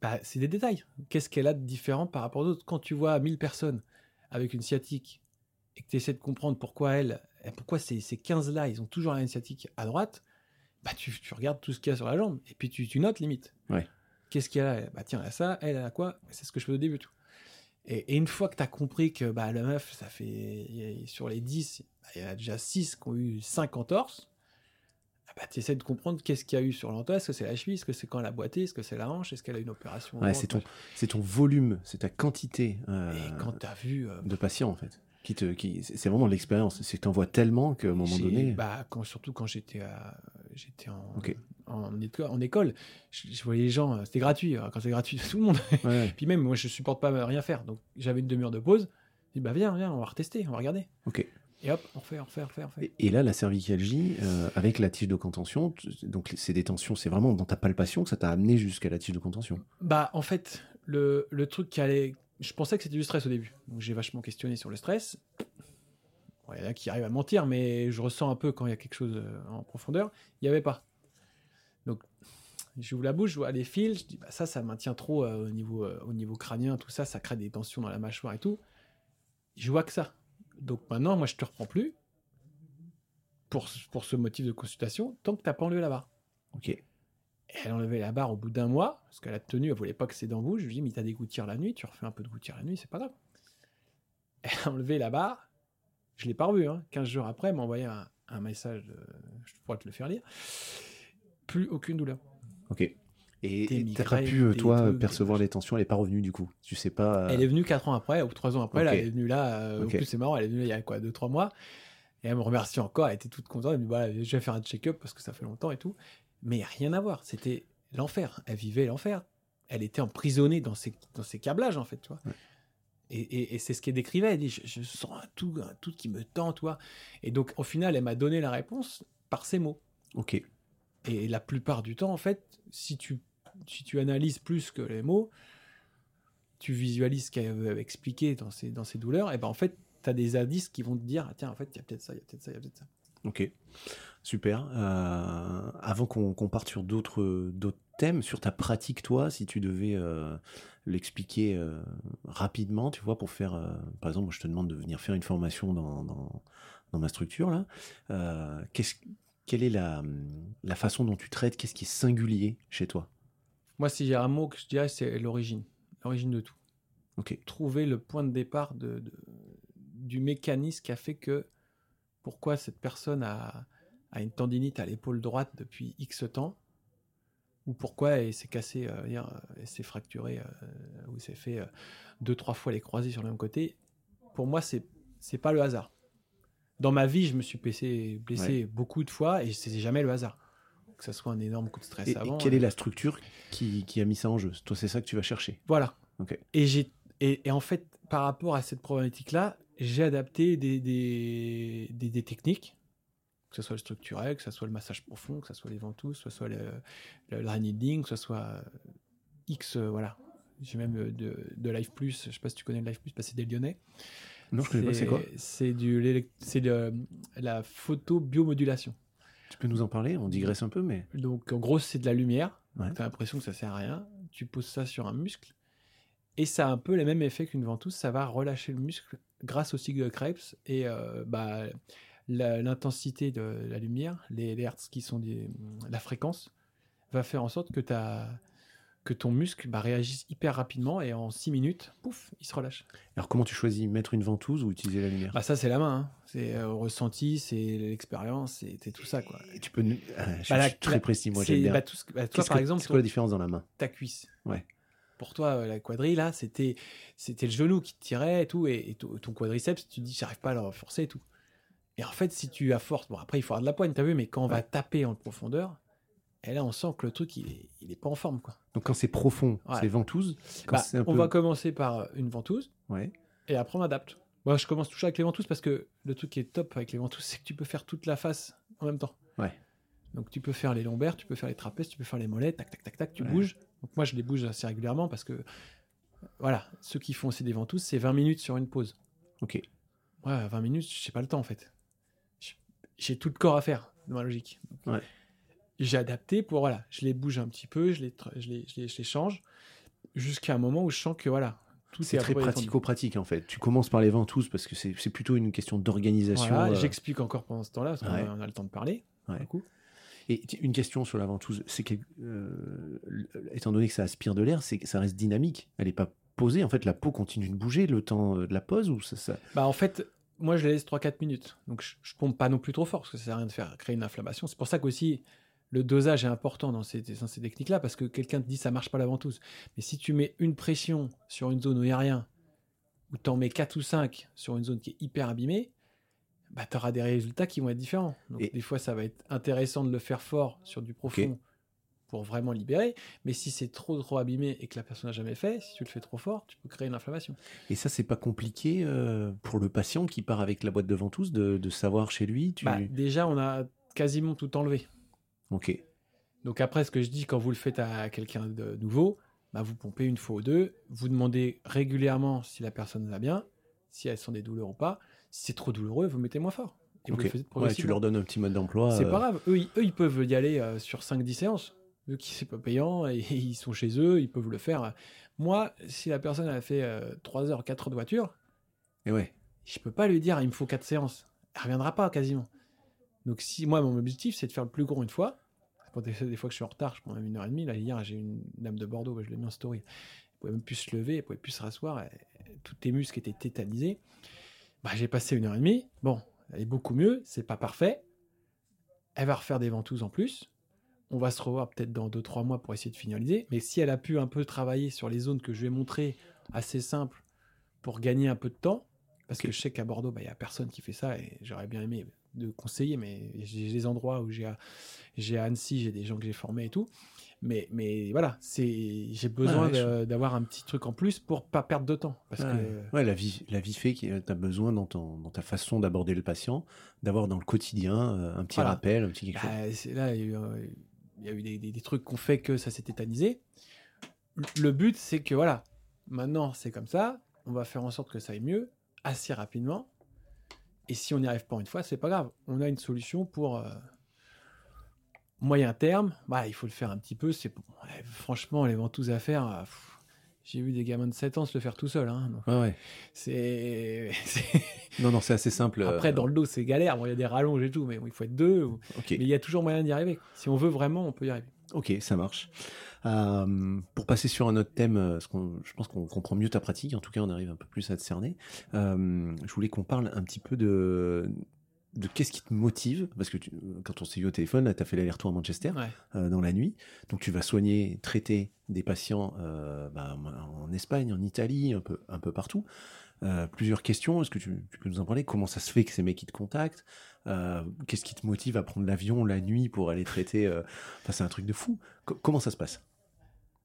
bah, détails. Qu'est-ce qu'elle a de différent par rapport aux autres? Quand tu vois 1000 personnes avec une sciatique et que tu essaies de comprendre pourquoi elle, et pourquoi ces, ces 15-là, ils ont toujours la même sciatique à droite, bah, tu, tu regardes tout ce qu'il y a sur la jambe et puis tu, tu notes limite. Ouais. Qu'est-ce qu'il y a? Là Bah tiens, elle a ça, elle, elle a quoi? C'est ce que je fais au début. Tout. Et, et une fois que tu as compris que bah, la meuf, ça fait sur les 10, bah, il y en a déjà 6 qui ont eu 5 entorses. Ah bah, tu essaies de comprendre qu'est-ce qu'il y a eu sur l'entorse. Est-ce que c'est la cheville? Est-ce que c'est quand elle a boité? Est-ce que c'est la hanche? Est-ce qu'elle a une opération Ouais, c'est ton, volume, c'est ta quantité euh, Et quand tu as vu. euh, de patients, en fait. Qui te, qui, c'est vraiment l'expérience. C'est que tu en vois tellement qu'à un moment donné. bah, quand, surtout quand j'étais j'étais en. En, éco- en école, je, je voyais les gens, euh, c'était gratuit. euh, Quand c'est gratuit, [LAUGHS] tout le monde. Ouais, Puis même, moi, je supporte pas rien faire. Donc, j'avais une demi-heure de pause. Je dis, bah, viens, viens, on va retester, on va regarder. ok. Et hop, on refait, on refait, on refait, on refait. Et, et là, la cervicalgie, euh, avec la tige de contention, donc c'est des tensions, c'est vraiment dans ta palpation que ça t'a amené jusqu'à la tige de contention? Bah, en fait, le, le truc qui allait. Je pensais que c'était du stress au début. Donc, j'ai vachement questionné sur le stress. Il y en a qui arrivent à mentir, mais je ressens un peu quand il y a quelque chose euh, en profondeur. Il n'y avait pas. Donc, j'ouvre la bouche, je vois les fils. Je dis, bah, ça, ça maintient trop euh, au, niveau, euh, au niveau crânien, tout ça. Ça crée des tensions dans la mâchoire et tout. Je vois que ça. Donc, maintenant, moi, je te reprends plus pour, pour ce motif de consultation tant que tu n'as pas enlevé la barre. Ok. Et elle a enlevé la barre au bout d'un mois, parce qu'elle a tenu, elle voulait pas que ses dents bougent. Je lui dis, mais t'as des gouttières la nuit, tu refais un peu de gouttières la nuit, c'est pas grave. Elle a enlevé la barre, je l'ai pas revu, hein. 15 jours après, elle m'a envoyé un, un message, de- je pourrais te le faire lire. Plus aucune douleur. Ok. Et t'as pas pu, euh, des toi, percevoir les tensions, elle est pas revenue du coup. Tu sais pas. euh, Elle est venue 4 ans après, ou 3 ans après, là, elle est venue là, euh, Ok. en plus c'est marrant, elle est venue il y a quoi, 2-3 mois, et elle me remercie encore, elle était toute contente, elle me dit, voilà, je vais faire un check-up parce que ça fait longtemps et tout. Mais rien à voir, c'était l'enfer, elle vivait l'enfer. Elle était emprisonnée dans ses, dans ses câblages, en fait, tu vois. Ouais. Et, et- et c'est ce qu'elle décrivait, elle dit, je, je sens un tout, un tout qui me tend, toi. Et donc, au final, elle m'a donné la réponse par ces mots. Ok. Et la plupart du temps, en fait, si tu, si tu analyses plus que les mots, tu visualises ce qu'elle veut expliquer dans ses, dans ses douleurs, et ben en fait, tu as des indices qui vont te dire, ah, tiens, en fait, il y a peut-être ça, il y a peut-être ça, il y a peut-être ça. Ok, super. Euh, avant qu'on qu'on parte sur d'autres thèmes, sur ta pratique, toi, si tu devais euh, l'expliquer euh, rapidement, tu vois, pour faire, par exemple, je te demande de venir faire une formation dans, dans, dans ma structure, là. Qu'est-ce- quelle est la, la façon dont tu traites Qu'est-ce qui est singulier chez toi? Moi, si j'ai un mot que je dirais, c'est l'origine. L'origine de tout. Ok, Trouver le point de départ de, de- du mécanisme qui a fait que pourquoi cette personne a, a une tendinite à l'épaule droite depuis X temps, ou pourquoi elle s'est cassée, euh, euh, elle s'est fracturée, euh, ou s'est fait euh, deux, trois fois les croisés sur le même côté. Pour moi, c'est c'est pas le hasard. Dans ma vie, je me suis blessé, blessé beaucoup de fois et c'est jamais le hasard. Que ça soit un énorme coup de stress et, et avant. quelle euh, est la structure qui, qui a mis ça en jeu? Toi, c'est ça que tu vas chercher? Voilà. Ok. Et, j'ai, et, et en fait, par rapport à cette problématique-là, j'ai adapté des, des, des, des techniques, que ce soit le structurel, que ce soit le massage profond, que ce soit les ventouses, que ce soit le, le, le que ce soit euh, X, euh, voilà. J'ai même euh, de, de Life Plus, je sais pas si tu connais le Life Plus, parce que c'est des Lyonnais. Non, je connais pas, c'est quoi C'est du, l'élect- c'est de la photobiomodulation. Tu peux nous en parler? On digresse un peu, mais... Donc, en gros, c'est de la lumière. Ouais. Tu as l'impression que ça sert à rien. Tu poses ça sur un muscle. Et ça a un peu les mêmes effets qu'une ventouse. Ça va relâcher le muscle grâce au cycle de Krebs. Et euh, bah, l'intensité de la lumière, les, les hertz qui sont des, la fréquence, va faire en sorte que ta, que ton muscle bah, réagisse hyper rapidement et en 6 minutes, pouf, il se relâche. Alors comment tu choisis Mettre une ventouse ou utiliser la lumière? Bah ça c'est la main, hein. c'est euh, au ressenti, c'est l'expérience, c'est tout ça quoi. Et tu peux. nu- Ah, je, Bah, la- suis très précis, moi j'aime bien. bah, tout ce bah, toi par que- exemple, c'est quoi la différence dans la main? ta cuisse. Ouais. Pour toi, euh, la quadrille, là, c'était c'était le genou qui te tirait et tout, et, et ton quadriceps, tu te dis, j'arrive pas à le renforcer et tout. Et en fait, si tu as force, bon, après, il faut avoir de la poigne, t'as vu, mais quand on va taper en profondeur, et là, on sent que le truc, il est, il est pas en forme, quoi. Donc quand c'est profond, c'est ventouse. Quand Bah, un on peu- va commencer par une ventouse, Ouais. et après, on adapte. Moi, je commence toujours avec les ventouses parce que le truc qui est top avec les ventouses, c'est que tu peux faire toute la face en même temps. Ouais. Donc, tu peux faire les lombaires, tu peux faire les trapèzes, tu peux faire les mollets, tac, tac, tac, tac, tu Ouais. bouges. Donc, moi, je les bouge assez régulièrement parce que, voilà, ceux qui font aussi des ventouses, c'est 20 minutes sur une pause. Ok. Ouais, 20 minutes, j'ai pas le temps en fait. J'ai- J'ai tout le corps à faire, dans ma logique. Donc, Ouais. J'ai adapté pour, voilà, je les bouge un petit peu, je les, je les, je les, je les change, jusqu'à un moment où je sens que, voilà, tout C'est est très pratico-pratique en fait. Tu commences par les ventouses parce que c'est c'est plutôt une question d'organisation. Voilà, euh, J'explique encore pendant ce temps-là, parce qu'on Ouais. a- on a le temps de parler. Ouais. coup. Et une question sur la ventouse, c'est que, euh, étant donné que ça aspire de l'air, c'est que ça reste dynamique. Elle n'est pas posée. En fait, la peau continue de bouger le temps euh, de la pause ou ça, ça- Bah, en fait, moi, je les laisse 3-4 minutes. Donc, je, je pompe pas non plus trop fort, parce que ça sert à rien de faire créer une inflammation. C'est pour ça qu'aussi, le dosage est important dans ces, dans ces techniques-là, parce que quelqu'un te dit ça marche pas la ventouse. Mais si tu mets une pression sur une zone où il n'y a rien, ou tu en mets 4 ou 5 sur une zone qui est hyper abîmée, bah, tu auras des résultats qui vont être différents. Donc, Et- des fois, ça va être intéressant de le faire fort sur du profond pour vraiment libérer. Mais si c'est trop, trop abîmé et que la personne n'a jamais fait, si tu le fais trop fort, tu peux créer une inflammation. Et ça, c'est pas compliqué euh, pour le patient qui part avec la boîte de ventouse de, de savoir chez lui. Tu... Bah, déjà, on a quasiment tout enlevé. Ok. Donc après, ce que je dis, quand vous le faites à quelqu'un de nouveau, bah, vous pompez une fois ou deux, vous demandez régulièrement si la personne va bien, si elles sont des douleurs ou pas. Si c'est trop douloureux, vous mettez moins fort. Et vous le Ouais, tu leur donnes un petit mode d'emploi. C'est euh, pas grave. Eux, ils, eux, ils peuvent y aller euh, sur 5-10 séances. Vu que c'est pas payant et [LAUGHS] ils sont chez eux, ils peuvent le faire. Moi, si la personne a fait 3 heures, 4 heures de voiture, Et ouais. je peux pas lui dire il me faut 4 séances. Elle reviendra pas quasiment. Donc si moi mon objectif c'est de faire le plus gros une fois. Pour des, des fois que je suis en retard, je prends même une heure et demie. Là hier j'ai une dame de Bordeaux, bah, je l'ai mis en story. Elle pouvait même plus se lever, elle pouvait plus se rasseoir. elle- tous les muscles étaient tétanisés. Bah, j'ai passé une heure et demie. Bon, elle est beaucoup mieux. C'est pas parfait. Elle va refaire des ventouses en plus. On va se revoir peut-être dans 2-3 mois pour essayer de finaliser. Mais si elle a pu un peu travailler sur les zones que je lui ai montrées, assez simples, pour gagner un peu de temps, parce que je sais qu'à Bordeaux, bah, il n'y a personne qui fait ça et j'aurais bien aimé de conseiller, mais j'ai des endroits où j'ai à, j'ai à Annecy, j'ai des gens que j'ai formés et tout. Mais, mais voilà, c'est j'ai besoin Ouais, d'avoir un petit truc en plus pour pas perdre de temps. Parce Ouais. que Ouais, la vie, la vie fait que tu as besoin dans, ton, dans ta façon d'aborder le patient, d'avoir dans le quotidien euh, un petit Voilà. rappel, un petit quelque chose. Bah, c'est- là, il y a eu, euh, il y a eu des, des- des trucs qu'on fait que ça s'est tétanisé. Le but, c'est que voilà, maintenant c'est comme ça, on va faire en sorte que ça aille mieux assez rapidement. Et si on n'y arrive pas une fois, c'est pas grave. On a une solution pour euh, moyen terme. Bah, il faut le faire un petit peu. C'est bon. Ouais, franchement, les ventouses à faire. euh, J'ai vu des gamins de 7 ans se le faire tout seul. Hein, Ouais, ouais. [LAUGHS] c'est Non, non, c'est assez simple. euh, Après, dans le dos, c'est galère. Bon, il y a des rallonges et tout, mais bon, il faut être deux. ou- Ok, mais il y a toujours moyen d'y arriver. Si on veut vraiment, on peut y arriver. ok, ça marche. Euh, pour passer sur un autre thème, euh, je pense qu'on comprend mieux ta pratique, en tout cas on arrive un peu plus à te cerner. Euh, je voulais qu'on parle un petit peu de, de qu'est-ce qui te motive, parce que tu- quand on s'est vu au téléphone, tu as fait l'aller-retour à Manchester. Ouais. euh, dans la nuit. Donc tu vas soigner, traiter des patients euh, bah, en Espagne, en Italie, un peu, un peu partout. Euh, plusieurs questions. Est-ce que tu, tu peux nous en parler? Comment ça se fait que ces mecs ils te contactent? Qu'est-ce qui te motive à prendre l'avion la nuit pour aller traiter Enfin, c'est un truc de fou. Co- comment ça se passe?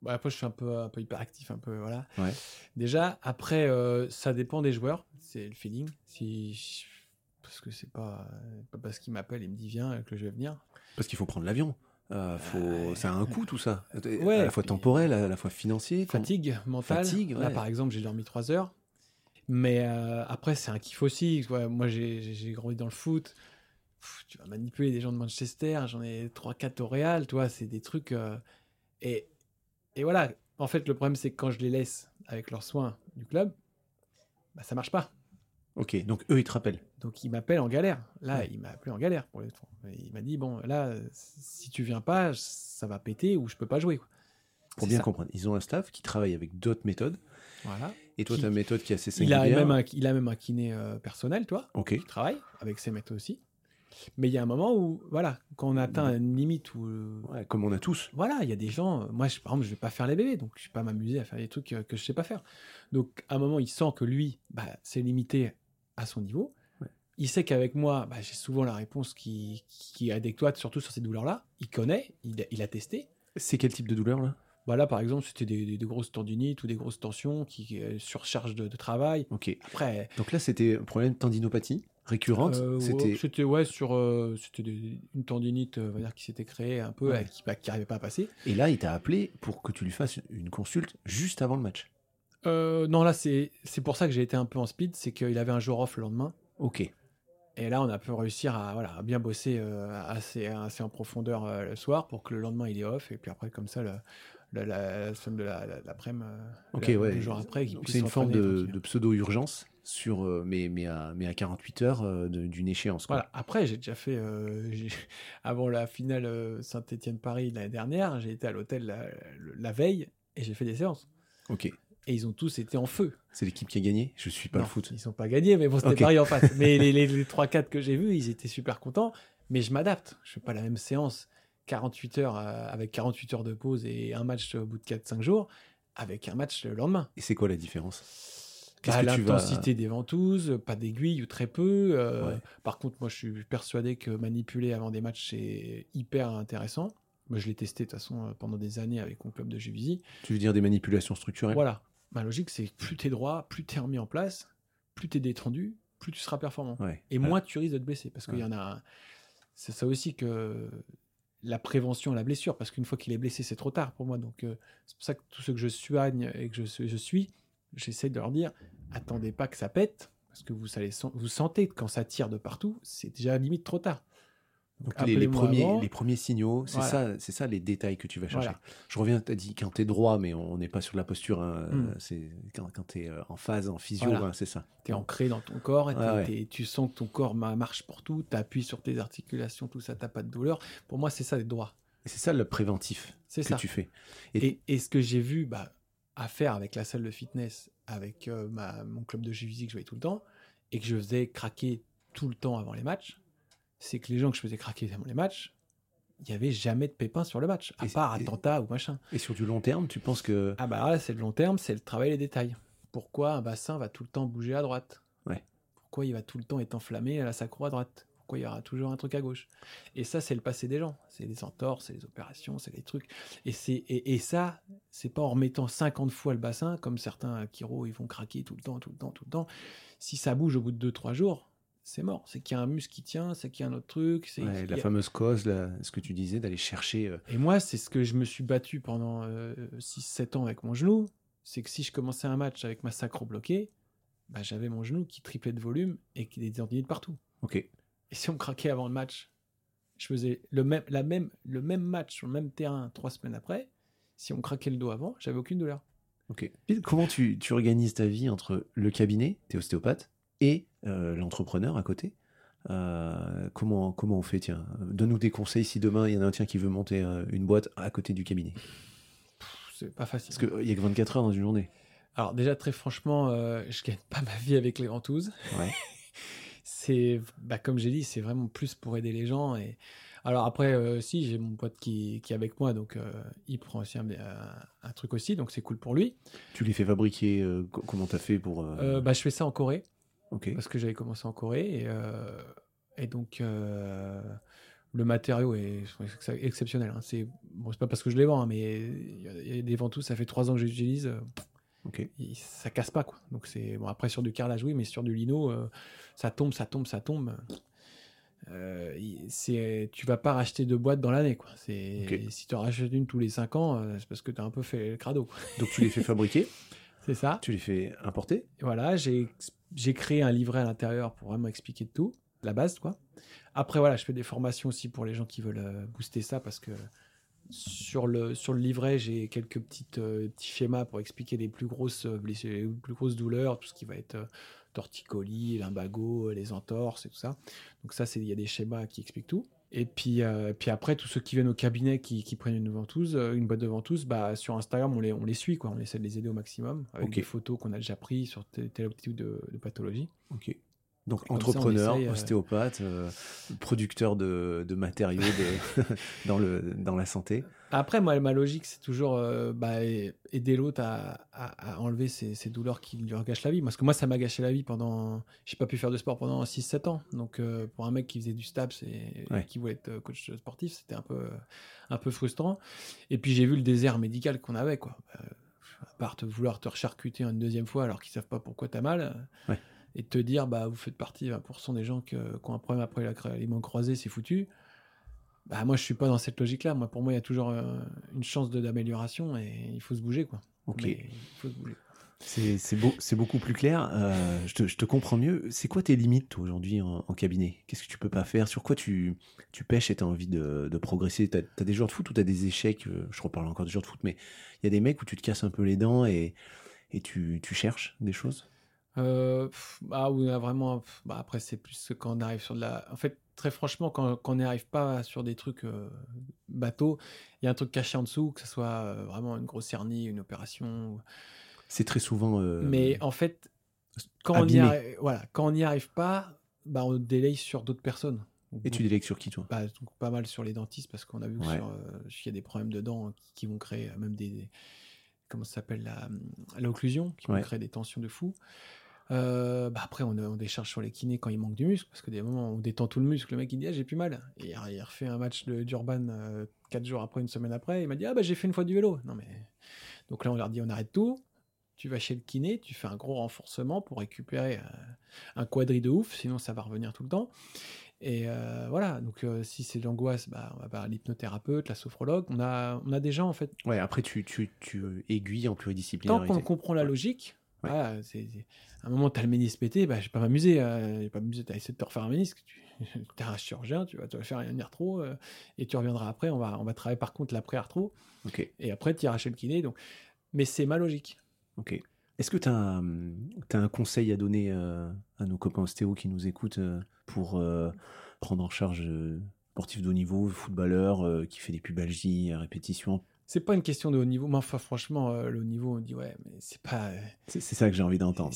Bah, après, je suis un peu, un peu hyperactif, un peu, voilà. Ouais. Déjà, après, euh, ça dépend des joueurs. C'est le feeling. Si... Parce que c'est pas, pas parce qu'il m'appelle et me dit viens que je vais venir. Parce qu'il faut prendre l'avion. Euh, faut... Ça a un coût tout ça. Ouais, à la fois temporel, à la fois financier. Fatigue mentale. Fatigue, Là, par exemple, j'ai dormi 3 heures. Mais euh, après, c'est un kiff aussi. Ouais, moi, j'ai grandi dans le foot. Pff, tu vas manipuler des gens de Manchester. J'en ai 3-4 au Real. Tu vois, c'est des trucs. euh, et, et voilà. En fait, le problème, c'est que quand je les laisse avec leurs soins du club, bah, ça marche pas. Ok, donc eux ils te rappellent. Donc il m'appelle en galère. Là, Ouais. il m'a appelé en galère pour les Il m'a dit bon, là, si tu viens pas, ça va péter ou je peux pas jouer. quoi. Pour bien ça. comprendre, ils ont un staff qui travaille avec d'autres méthodes. Voilà. Et toi, Qui- ta méthode qui est assez Il a, singulière. même un, il a même un kiné euh, personnel, toi, Ok. qui travaille avec ses méthodes aussi. Mais il y a un moment où, voilà, quand on atteint une limite où, euh, Ouais, comme on a tous. voilà, il y a des gens, moi, je, par exemple, je vais pas faire les bébés, donc je vais pas m'amuser à faire des trucs euh, que je sais pas faire. Donc, à un moment, il sent que lui, bah, c'est limité à son niveau. Ouais. Il sait qu'avec moi, bah, j'ai souvent la réponse qui, qui est adéquate, surtout sur ces douleurs-là. Il connaît, il, a- il a testé. C'est quel type de douleur là? Bah là, par exemple, c'était des, des- des grosses tendinites ou des grosses tensions qui euh, surcharge de, de travail. Ok. Après, Donc là, c'était un problème de tendinopathie récurrente. Euh, ouais, c'était c'était ouais sur euh, c'était une tendinite euh, on va dire qui s'était créée un peu Ouais. qui bah, qui arrivait pas à passer. et là, il t'a appelé pour que tu lui fasses une consulte juste avant le match. Non là c'est c'est pour ça que j'ai été un peu en speed, c'est qu'il avait un jour off le lendemain Ok. et là on a pu réussir à voilà à bien bosser assez assez en profondeur le soir pour que le lendemain il est off et puis après comme ça le, le- la, la semaine de la- la- l'après-midi euh, Ok, la- ouais. le jour après c'est une forme de pseudo-urgence sur, euh, mais, mais, à, mais à 48 heures euh, d'une échéance. quoi. Voilà. Après, j'ai déjà fait, euh, [LAUGHS] avant la finale Saint-Étienne-Paris l'année dernière, j'ai été à l'hôtel la, le- la veille et j'ai fait des séances. Ok. Et ils ont tous été en feu. C'est l'équipe qui a gagné? Je suis pas Non, le foot. Ils sont pas gagnés, mais bon, c'était Ok. Paris en face. Mais les, les, [LAUGHS] les 3-4 que j'ai vus, ils étaient super contents. Mais je m'adapte. Je fais pas la même séance 48 heures avec 48 heures de pause et un match au bout de 4-5 jours avec un match le lendemain. Et c'est quoi la différence? Bah, tu vas- L'intensité des ventouses, pas d'aiguilles ou très peu. euh, Ouais. Par contre, moi, je suis persuadé que manipuler avant des matchs, c'est hyper intéressant. Moi, je l'ai testé de toute façon euh, pendant des années avec mon club de Juvisy. Tu veux dire des manipulations structurelles Voilà. Ma logique, c'est que plus t'es droit, plus t'es remis en place, plus t'es détendu, plus tu seras performant. Ouais. Et Ouais. moins tu risques de te blesser. Parce qu'il y en a. C'est ça aussi que la prévention à la blessure. Parce qu'une fois qu'il est blessé, c'est trop tard pour moi. Donc, euh, c'est pour ça que tous ceux que je soigne et que je, je suis, j'essaie de leur dire attendez pas que ça pète. Parce que vous, allez, sen- vous sentez que quand ça tire de partout, c'est déjà limite trop tard. Donc les, les premiers, avant. les premiers signaux, c'est Voilà. ça, c'est ça les détails que tu vas chercher. Voilà. Je reviens, tu as dit quand tu es droit, mais on n'est pas sur la posture. hein, Mm. euh, C'est quand, quand tu es en phase, en physio, Voilà. hein, c'est ça. Tu es ancré dans ton corps, et ouais. tu sens que ton corps ma- marche pour tout, tu appuies sur tes articulations, tout ça, tu pas de douleur. Pour moi, c'est ça d'être droit. Et C'est ça le préventif que ça. tu fais. Et, et ce que j'ai vu bah, à faire avec la salle de fitness, avec euh, ma, mon club de physique que je voyais tout le temps, et que je faisais craquer tout le temps avant les matchs, c'est que les gens que je faisais craquer avant les matchs, il n'y avait jamais de pépins sur le match, à Et- part attentat ou machin. Et sur du long terme, tu penses que. Ah bah là, c'est le long terme, c'est le travail et les détails. Pourquoi un bassin va tout le temps bouger à droite? Ouais. Pourquoi il va tout le temps être enflammé à la sacro à droite? Pourquoi il y aura toujours un truc à gauche Et ça, c'est le passé des gens. C'est les entorses, c'est les opérations, c'est les trucs. Et, c'est, et, et ça, c'est pas en remettant 50 fois le bassin, comme certains chiro, ils vont craquer tout le temps, tout le temps, tout le temps. Si ça bouge au bout de 2-3 jours, c'est mort. C'est qu'il y a un muscle qui tient, c'est qu'il y a un autre truc. C'est Ouais, qu'il la a- fameuse cause, là, ce que tu disais, d'aller chercher. euh, et moi, c'est ce que je me suis battu pendant 6-7 ans avec mon genou. C'est que si je commençais un match avec ma sacro bloquée, bah, j'avais mon genou qui triplait de volume et qui était tendinites partout. Ok. Et si on me craquait avant le match, je faisais le même, la même, le même match sur le même terrain trois semaines après. Si on me craquait le dos avant, j'avais aucune douleur. Ok. Comment tu, tu organises ta vie entre le cabinet, t'es ostéopathe, et euh, l'entrepreneur à côté? Euh, comment, comment on fait Tiens, donne-nous des conseils si demain il y en a un tien qui veut monter euh, une boîte à côté du cabinet. C'est pas facile. Parce qu'il n'y a que 24 heures dans une journée. Alors déjà très franchement, euh, je gagne pas ma vie avec les ventouses. Ouais. [LAUGHS] c'est, bah, comme j'ai dit, c'est vraiment plus pour aider les gens. Et alors après, euh, si j'ai mon pote qui, qui est avec moi, donc euh, il prend aussi un, un- truc aussi, donc c'est cool pour lui. Tu les fais fabriquer euh, co- Comment t'as fait pour. euh, Euh, bah, je fais ça en Corée ok. parce que j'avais commencé en Corée et, euh, et donc euh, le matériau est, exceptionnel. hein. C'est bon, c'est pas parce que je les vends, hein, mais il y a- il y, a des ventouses, ça fait trois ans que j'utilise. Ça casse pas quoi. Donc c'est bon après sur du carrelage oui, mais sur du lino euh, ça tombe, ça tombe, ça tombe. Euh, c'est tu vas pas racheter deux boîtes dans l'année quoi. C'est si tu en rachètes une tous les cinq ans, euh, c'est parce que tu as un peu fait le crado. quoi. Donc tu les fais fabriquer, [LAUGHS] C'est ça. tu les fais importer. Voilà, j'ai j'ai créé un livret à l'intérieur pour vraiment expliquer tout, la base quoi. Après voilà, je fais des formations aussi pour les gens qui veulent euh, booster ça parce que sur le, sur le livret, j'ai quelques petites, euh, petits schémas pour expliquer les plus grosses, euh, blessures, les plus grosses douleurs, tout ce qui va être euh, torticolis, lumbago, les entorses et tout ça. Donc ça, il y a des schémas qui expliquent tout. Et puis, euh, puis après, tous ceux qui viennent au cabinet, qui, qui prennent une ventouse, euh, une boîte de ventouse, bah, sur Instagram, on les, on les suit, quoi. On essaie de les aider au maximum avec des photos qu'on a déjà prises sur tel, tel type de, de pathologie. Ok. Donc ça, entrepreneur, euh, ostéopathe, euh, producteur de, de matériaux de, [LAUGHS] dans, le, dans la santé. Après, moi, ma logique, c'est toujours euh, bah, aider l'autre à, à- à enlever ces douleurs qui lui gâchent la vie. Parce que moi, ça m'a gâché la vie pendant. J'ai pas pu faire de sport pendant 6-7 ans. Donc, euh, pour un mec qui faisait du STAPS et, qui voulait être coach sportif, c'était un peu, un peu frustrant. Et puis, j'ai vu le désert médical qu'on avait, quoi. À part te vouloir te recharcuter une deuxième fois alors qu'ils savent pas pourquoi t'as mal. euh, Ouais. Et te dire, bah, vous faites partie 20% des gens que- qui ont un problème après la les mains croisées, c'est foutu. Bah, moi, je suis pas dans cette logique-là. Moi, pour moi, il y a toujours euh, une chance de- d'amélioration et il faut se bouger, quoi. Ok. Mais il faut se bouger. C'est beau, beaucoup plus clair. Euh, je, te, je te comprends mieux. C'est quoi tes limites aujourd'hui en, en cabinet? Qu'est-ce que tu peux pas faire? Sur quoi tu, tu pêches et tu as envie de, de progresser? Tu as, des joueurs de foot ou tu as des échecs? Euh, Je reparle encore des joueurs de foot, mais il y a des mecs où tu te casses un peu les dents et, et tu, tu cherches des choses? Euh, pff, oui, là, vraiment. pff, bah, après, c'est plus quand on arrive sur de la. En fait, très franchement, quand, quand on n'y arrive pas sur des trucs euh, bateaux, il y a un truc caché en dessous, que ce soit euh, vraiment une grosse hernie, une opération. ou- C'est très souvent. euh, Mais en fait, quand on n'y abîmé. arrive, voilà, quand on n'y arrive pas, bah, on délaye sur d'autres personnes. Et tu délègues sur qui toi? Bah, donc, pas mal sur les dentistes parce qu'on a vu Ouais. qu'il y a des problèmes de dents qui, qui vont créer même des, des- comment ça s'appelle l'occlusion qui Ouais. vont créer des tensions de fou. Euh, bah après on, on décharge sur les kinés quand il manque du muscle parce que des moments on détend tout le muscle le mec il dit ah, j'ai plus mal et il refait un match d'urban euh, quatre jours après une semaine après il m'a dit ah bah j'ai fait une fois du vélo non mais donc là on leur dit on arrête tout tu vas chez le kiné tu fais un gros renforcement pour récupérer euh, un quadri de ouf sinon ça va revenir tout le temps et euh, voilà, donc si c'est de l'angoisse, bah, on va voir l'hypnothérapeute, la sophrologue. On a, on a des gens, en fait, Ouais, après tu, tu, tu aiguilles en pluridisciplinarité. tant qu'on comprend la Ouais. logique, Ouais. voilà, c'est, c'est- à un moment, tu as le ménisque pété, bah, je vais pas m'amuser. Euh, je vais pas m'amuser, tu as essayé de te refaire un ménisque, tu [LAUGHS] es un chirurgien, tu vas te faire une arthro, euh, et tu reviendras après. On va, on va travailler par contre l'après-arthro, Ok, et après, tu iras chez le kiné. Donc... Mais c'est ma logique. ok. Est-ce que tu as, un conseil à donner euh, à nos copains ostéo qui nous écoutent euh, pour euh, prendre en charge sportif de haut niveau, footballeur qui fait des pubalgies à répétition C'est pas une question de haut niveau, mais enfin, franchement, euh, le haut niveau, on dit, ouais, mais c'est pas. euh, C'est ça que j'ai envie d'entendre.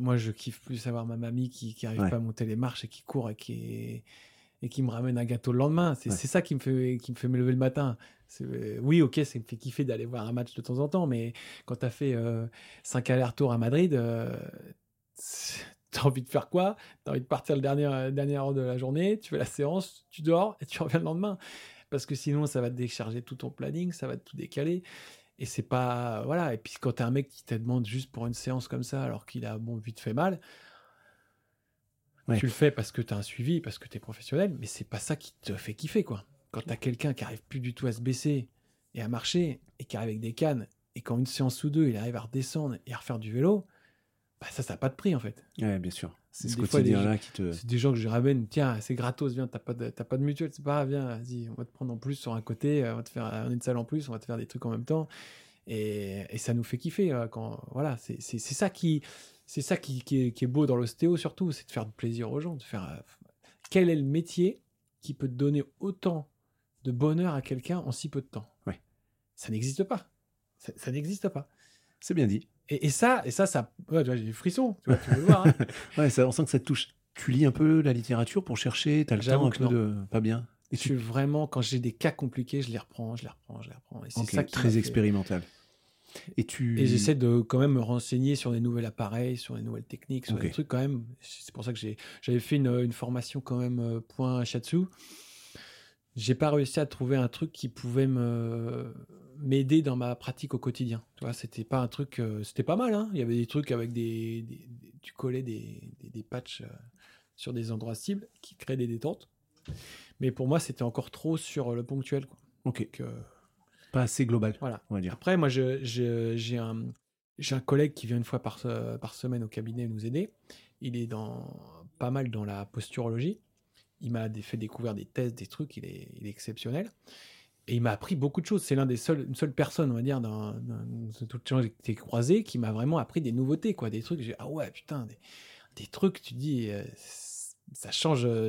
Moi, je kiffe plus avoir ma mamie qui, qui arrive Ouais. pas à monter les marches et qui court et qui, et qui me ramène un gâteau le lendemain. C'est Ouais. ça qui me, fait, qui me fait me lever le matin. Euh, Oui, ok, ça me fait kiffer d'aller voir un match de temps en temps, mais quand tu as fait 5 allers-retours à Madrid, euh, [LAUGHS] tu as envie de faire quoi? Tu as envie de partir le dernier, dernière heure de la journée, tu fais la séance, tu dors et tu reviens le lendemain. Parce que sinon, ça va te décharger tout ton planning, ça va te tout décaler. Et c'est pas. Voilà. Et puis quand t'as un mec qui te demande juste pour une séance comme ça, alors qu'il a bon, vite fait mal, Ouais. tu le fais parce que t'as un suivi, parce que t'es professionnel, mais c'est pas ça qui te fait kiffer, quoi. Quand t'as quelqu'un qui arrive plus du tout à se baisser et à marcher, et qui arrive avec des cannes, et qu'en une séance ou deux, il arrive à redescendre et à refaire du vélo, bah ça, ça n'a pas de prix, en fait. Ouais, bien sûr. C'est ce quotidien-là qui te. C'est des gens que je ramène, tiens, c'est gratos, viens, t'as pas, de, t'as pas de mutuelle, c'est pas grave, viens, vas-y, on va te prendre en plus sur un côté, euh, on va te faire un une salle en plus, on va te faire des trucs en même temps. Et, et ça nous fait kiffer. euh, Quand, voilà, c'est, c'est, c'est ça, qui, c'est ça qui, qui, est, qui est beau dans l'ostéo, surtout, c'est de faire plaisir aux gens, de faire. euh, quel est le métier qui peut te donner autant de bonheur à quelqu'un en si peu de temps? Ouais. Ça n'existe pas. Ça, ça n'existe pas. C'est bien dit. Et, et ça, et ça, ça, ouais, tu vois, j'ai des frissons, tu vois, tu veux le voir. hein. [LAUGHS] Ouais, ça, on sent que ça te touche. Tu lis un peu la littérature pour chercher, t'as le temps un peu non. de. Pas bien. Et je suis vraiment, quand j'ai des cas compliqués, je les reprends, je les reprends, je les reprends. Et c'est Ok, ça qui très expérimental. Et tu. Et j'essaie de quand même me renseigner sur des nouveaux appareils, sur les nouvelles techniques, sur des trucs quand même. C'est pour ça que j'ai, j'avais fait une, une formation quand même euh, point Shatsu. J'ai pas réussi à trouver un truc qui pouvait me m'aider dans ma pratique au quotidien. Tu vois, c'était pas un truc, euh, c'était pas mal. Hein. Il y avait des trucs avec des, des- des- tu collais des, des, des patchs euh, sur des endroits cibles qui créaient des détentes. Mais pour moi, c'était encore trop sur le ponctuel. Quoi. Ok. Donc, euh, Pas assez global, voilà. on va dire. Après, moi, je- je- j'ai un, collègue qui vient une fois par, se- par semaine au cabinet nous aider. Il est dans, pas mal dans la posturologie. Il m'a fait découvrir des tests, des trucs. Il est, il est exceptionnel. Et il m'a appris beaucoup de choses. C'est l'un des seuls, une seule personne, on va dire, dans, dans, dans les gens que j'ai croisés, qui m'a vraiment appris des nouveautés, quoi. Des trucs, j'ai, ah ouais, putain, des, des trucs, tu dis, euh, ça change. euh,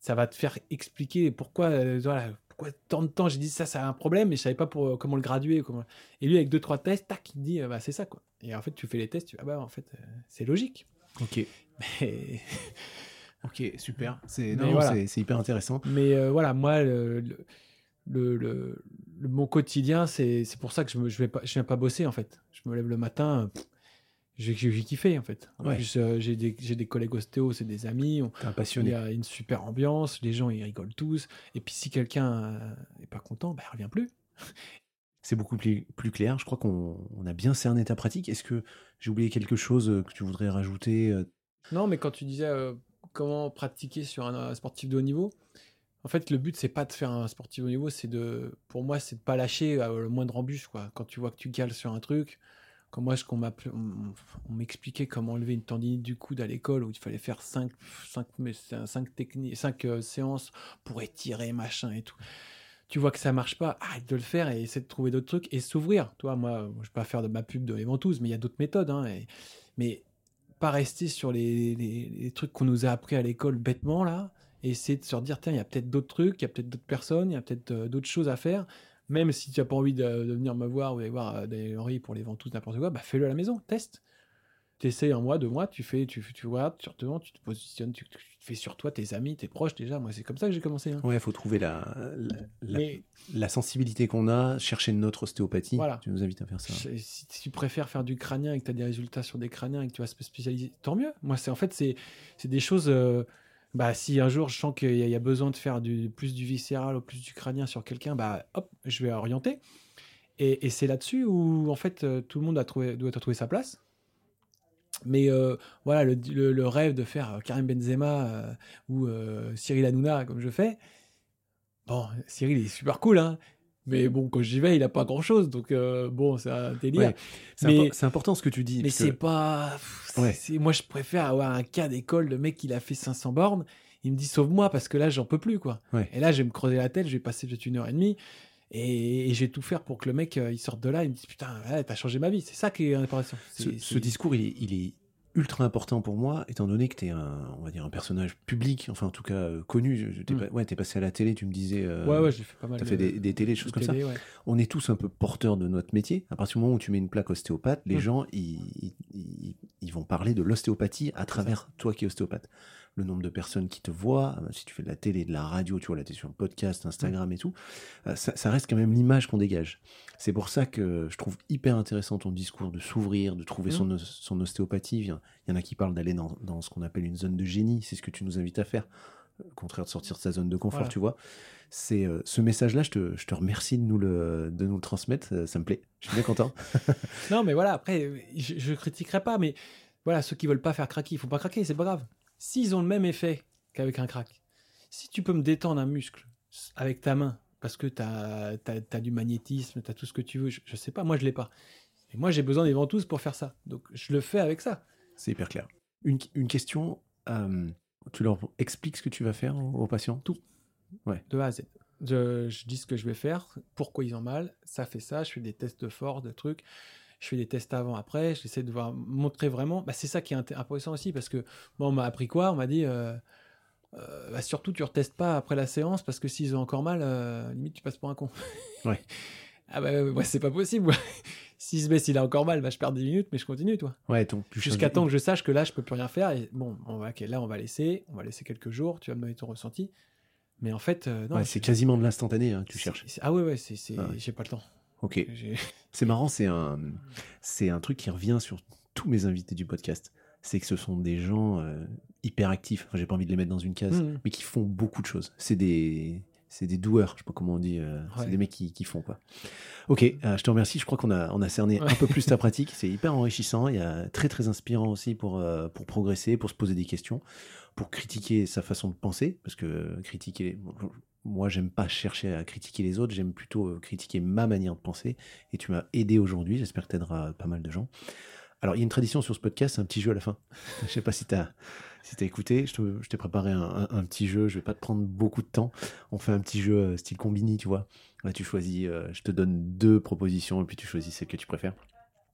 ça va te faire expliquer pourquoi, euh, voilà, pourquoi tant de temps j'ai dit ça, ça a un problème, mais je savais pas pour, comment le graduer. Comment... Et lui, avec deux, trois tests, tac, il dit, bah, c'est ça, quoi. Et en fait, tu fais les tests, tu ah bah, en fait, c'est logique. Ok. [LAUGHS] Mais, Ok, super. C'est voilà. hyper intéressant. mais voilà, moi, le, le, le- le- le- mon quotidien, c'est pour ça que je ne je vais pas, je viens pas bosser, en fait. Je me lève le matin, euh, j'ai kiffé, en fait. En Ouais. plus, euh, j'ai des, des collègues ostéo, c'est des amis, on- un il passionné. y a une super ambiance, les gens, ils rigolent tous. Et puis, si quelqu'un n'est pas content, bah, il revient plus. C'est beaucoup plus, plus clair. Je crois qu'on on a bien cerné ta pratique. Est-ce que j'ai oublié quelque chose euh, que tu voudrais rajouter euh, Non, mais quand tu disais euh, comment pratiquer sur un, un sportif de haut niveau, en fait, le but, c'est pas de faire un sportif haut niveau, c'est de, pour moi, c'est de pas lâcher euh, le moindre embûche, quoi. Quand tu vois que tu cales sur un truc, quand moi, qu'on on, m'expliquait comment enlever une tendinite du coude à l'école, où il fallait faire 5 cinq, mais c'est un cinq techniques, cinq euh, séances pour étirer, machin et tout. Tu vois que ça marche pas, arrête de le faire et essaie de trouver d'autres trucs et s'ouvrir. Toi, moi, je vais pas faire de ma pub de les ventouses, mais il y a d'autres méthodes. Hein, mais pas rester sur les- les trucs qu'on nous a appris à l'école bêtement là et essayer de se redire tiens il y a peut-être d'autres trucs il y a peut-être d'autres personnes il y a peut-être euh, d'autres choses à faire même si tu n'as pas envie de, de venir me voir ou d'aller voir euh, Henri pour les ventouses n'importe quoi bah fais-le à la maison teste t'essayes un mois deux mois tu fais tu, tu vois tu te tu te positionnes tu, tu fais sur toi tes amis tes proches déjà moi c'est comme ça que j'ai commencé hein. Ouais, il faut trouver la, la, la- mais la sensibilité qu'on a, chercher notre ostéopathie. Voilà. Tu nous invites à faire ça. Je- si tu préfères faire du crânien et que tu as des résultats sur des crâniens et que tu vas se spécialiser, tant mieux. Moi, c'est en fait, c'est c'est des choses. euh, bah, si un jour je sens qu'il y, a- besoin de faire du, plus du viscéral ou plus du crânien sur quelqu'un, bah hop, je vais orienter. Et, c'est là-dessus où en fait euh, tout le monde a trouvé, doit trouver sa place. Mais euh, voilà, le, rêve de faire euh, Karim Benzema ou Cyril Hanouna comme je fais, bon, Cyril il est super cool, hein. Mais bon, quand j'y vais, il a pas grand chose, donc euh, bon, c'est un délire. Ouais. C'est Mais- impo- c'est important ce que tu dis. Mais que- c'est pas. Ouais. Moi, je préfère avoir un cas d'école, le mec, il a fait 500 bornes. Il me dit sauve-moi parce que là, j'en peux plus, quoi. Ouais. Et là, je vais me creuser la tête, je vais passer peut-être une heure et demie. Et, et je vais tout faire pour que le mec, euh, il sorte de là, il me dise putain, t'as changé ma vie. C'est ça qui est intéressant. Ce, discours, il est, il est ultra important pour moi, étant donné que tu es un, on va dire, un personnage public, enfin en tout cas euh, connu. Je- T'es Mm. pas- ouais, t'es passé à la télé, tu me disais. euh, Ouais, ouais, j'ai fait pas mal T'as de- fait des, des télés, des de choses comme ça. ouais. On est tous un peu porteurs de notre métier. À partir du moment où tu mets une plaque ostéopathe, les Mm. gens, ils, ils- ils vont parler de l'ostéopathie à travers toi qui es ostéopathe. Le nombre de personnes qui te voient, euh, si tu fais de la télé, de la radio, tu vois, là, tu es sur le podcast, Instagram et tout, euh, ça, ça reste quand même l'image qu'on dégage. C'est pour ça que je trouve hyper intéressant ton discours de s'ouvrir, de trouver son, os- son ostéopathie. Il y en- a qui parlent d'aller dans, dans ce qu'on appelle une zone de génie, c'est ce que tu nous invites à faire. Au contraire de sortir de sa zone de confort, Voilà. tu vois. C'est euh, ce message-là, je te, je te remercie de nous le, de nous le transmettre. euh, Ça me plaît. Je suis bien content. [LAUGHS] Non, mais voilà, après, je, je critiquerai pas, mais voilà, ceux qui veulent pas faire craquer, il faut pas craquer, c'est pas grave. S'ils ont le même effet qu'avec un crack, si tu peux me détendre un muscle avec ta main, parce que tu as, du magnétisme, tu as tout ce que tu veux, je, je sais pas, moi je l'ai pas. Et moi j'ai besoin des ventouses pour faire ça. Donc je le fais avec ça. C'est hyper clair. Une, une question. euh, tu leur expliques ce que tu vas faire aux, aux patients? Tout. de A à Z. Je, je dis ce que je vais faire, pourquoi ils ont mal, ça fait ça, je fais des tests de force, de trucs, je fais des tests avant, après, j'essaie de voir, montrer vraiment. Bah, c'est ça qui est int- intéressant aussi, parce que bon, on m'a appris quoi? On m'a dit, euh, euh, bah, surtout tu retestes pas après la séance, parce que s'ils ont encore mal, euh, limite tu passes pour un con. Ouais. [LAUGHS] ah bah ouais, c'est pas possible. [LAUGHS] S'il se met, s'il a encore mal, bah, je perds 10 minutes, mais je continue, toi. Ouais, donc tu Jusqu'à temps que je sache que là, je peux plus rien faire. Et bon, on va, ok, là, on va laisser, on va laisser quelques jours, tu vas me donner ton ressenti. Mais en fait, euh, non, Ouais, c'est quasiment de l'instantané, hein, tu cherches. Ah ouais, ouais, c'est, c'est- Ah ouais. j'ai pas le temps. Ok. [LAUGHS] C'est marrant, c'est un, c'est un truc qui revient sur tous mes invités du podcast. C'est que ce sont des gens euh, hyper actifs. Enfin, j'ai pas envie de les mettre dans une case, Mhm. mais qui font beaucoup de choses. C'est des, c'est des doueurs. Je sais pas comment on dit. euh, Ouais. C'est des mecs qui, qui font quoi. Ok, euh, je te remercie. Je crois qu'on a, on a cerné un peu plus ta [LAUGHS] pratique. C'est hyper enrichissant. Il y a très très inspirant aussi pour euh, pour progresser, pour se poser des questions, pour critiquer sa façon de penser, parce que critiquer. Moi, j'aime pas chercher à critiquer les autres, j'aime plutôt euh, critiquer ma manière de penser. Et tu m'as aidé aujourd'hui, j'espère que tu aideras pas mal de gens. Alors, il y a une tradition sur ce podcast, c'est un petit jeu à la fin. [LAUGHS] Je sais pas si tu as, si as écouté, je te- je t'ai préparé un, un- un petit jeu, je vais pas te prendre beaucoup de temps. On fait un petit jeu euh, style combini, tu vois. Là, tu choisis, euh, je te donne deux propositions et puis tu choisis celle que tu préfères.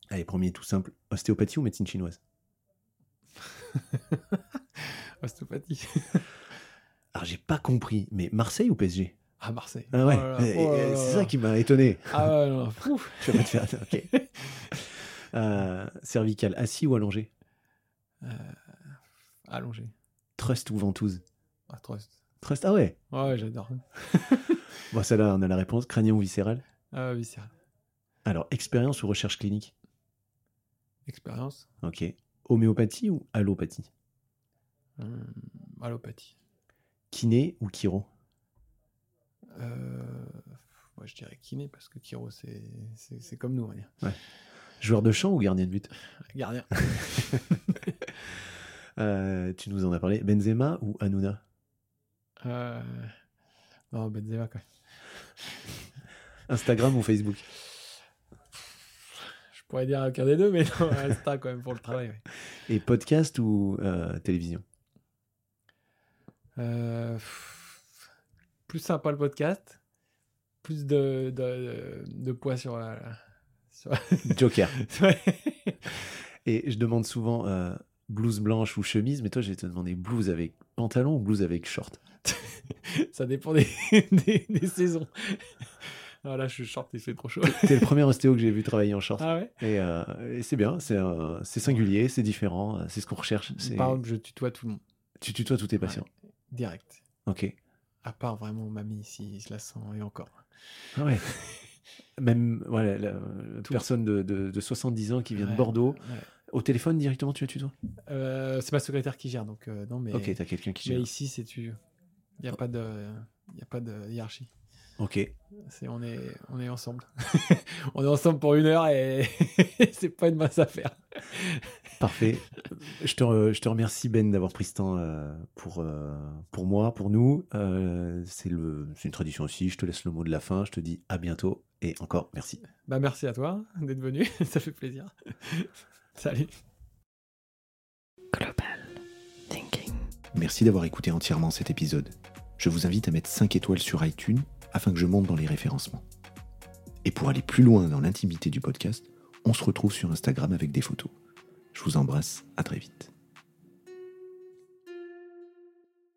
Allez, premier tout simple, ostéopathie ou médecine chinoise? [LAUGHS] Ostéopathie. [LAUGHS] Alors, j'ai pas compris, mais Marseille ou PSG À Marseille. Ah ouais, Oh oh c'est ça qui m'a étonné. Ah ouais. [LAUGHS] Je vais pas te faire. ok. [LAUGHS] Euh, cervical, assis ou allongé? Allongé. Trust ou ventouse? Ah, trust. Trust, ah ouais. Ouais, ouais, j'adore. [LAUGHS] Bon, celle-là, on a la réponse. Crânien ou viscéral? Ah, viscéral. Alors, expérience ou recherche clinique? Expérience. Ok. Homéopathie ou allopathie? Hum, allopathie. Kiné ou chiro Euh, moi, je dirais kiné parce que Kiro, c'est comme nous, on va dire. Joueur de champ ou gardien de but? Gardien. [LAUGHS] Euh, Tu nous en as parlé. Benzema ou Hanouna? Euh... Non, Benzema, quoi. Instagram ou Facebook? Je pourrais dire aucun des deux, mais non, Insta quand même pour le travail. ouais. Et podcast ou télévision? Pff, Plus sympa le podcast, plus de, de, de poids sur la. sur- [LAUGHS] Joker. Et je demande souvent euh, blouse blanche ou chemise, mais toi, je vais te demander blouse avec pantalon ou blouse avec short? [LAUGHS] Ça dépend des, [LAUGHS] des, des saisons. Ah, là, je suis short, il fait trop chaud. C'est le premier ostéo que j'ai vu travailler en short. Ah ouais? Et, euh, et c'est bien, c'est euh, singulier, c'est différent, euh, c'est ce qu'on recherche. Par exemple, je tutoie tout le monde, Tu tutoies tous tes patients. Direct. Ok. À part vraiment mamie, si je la sens, et encore. Ah ouais. [LAUGHS] Même voilà, la, la personne de, de, de 70 ans qui vient de Bordeaux, ouais. au téléphone directement, tu la tutoies Euh, c'est ma secrétaire qui gère, donc euh, non, mais, Ok, t'as quelqu'un qui mais gère. ici, c'est tu. Il n'y a, pas de- y a pas de hiérarchie. Ok. C'est, on, est, on est ensemble. [LAUGHS] on est ensemble pour une heure et [LAUGHS] c'est pas une mince affaire. Parfait. Je te, re- je te remercie Ben d'avoir pris ce temps euh, pour, euh, pour moi, pour nous. Euh, c'est une tradition aussi. Je te laisse le mot de la fin. Je te dis à bientôt et encore merci. Bah, merci à toi d'être venu, [LAUGHS] ça fait plaisir. [LAUGHS] Salut. Global Thinking. Merci d'avoir écouté entièrement cet épisode. Je vous invite à mettre 5 étoiles sur iTunes afin que je monte dans les référencements. Et pour aller plus loin dans l'intimité du podcast, on se retrouve sur Instagram avec des photos. Je vous embrasse, à très vite.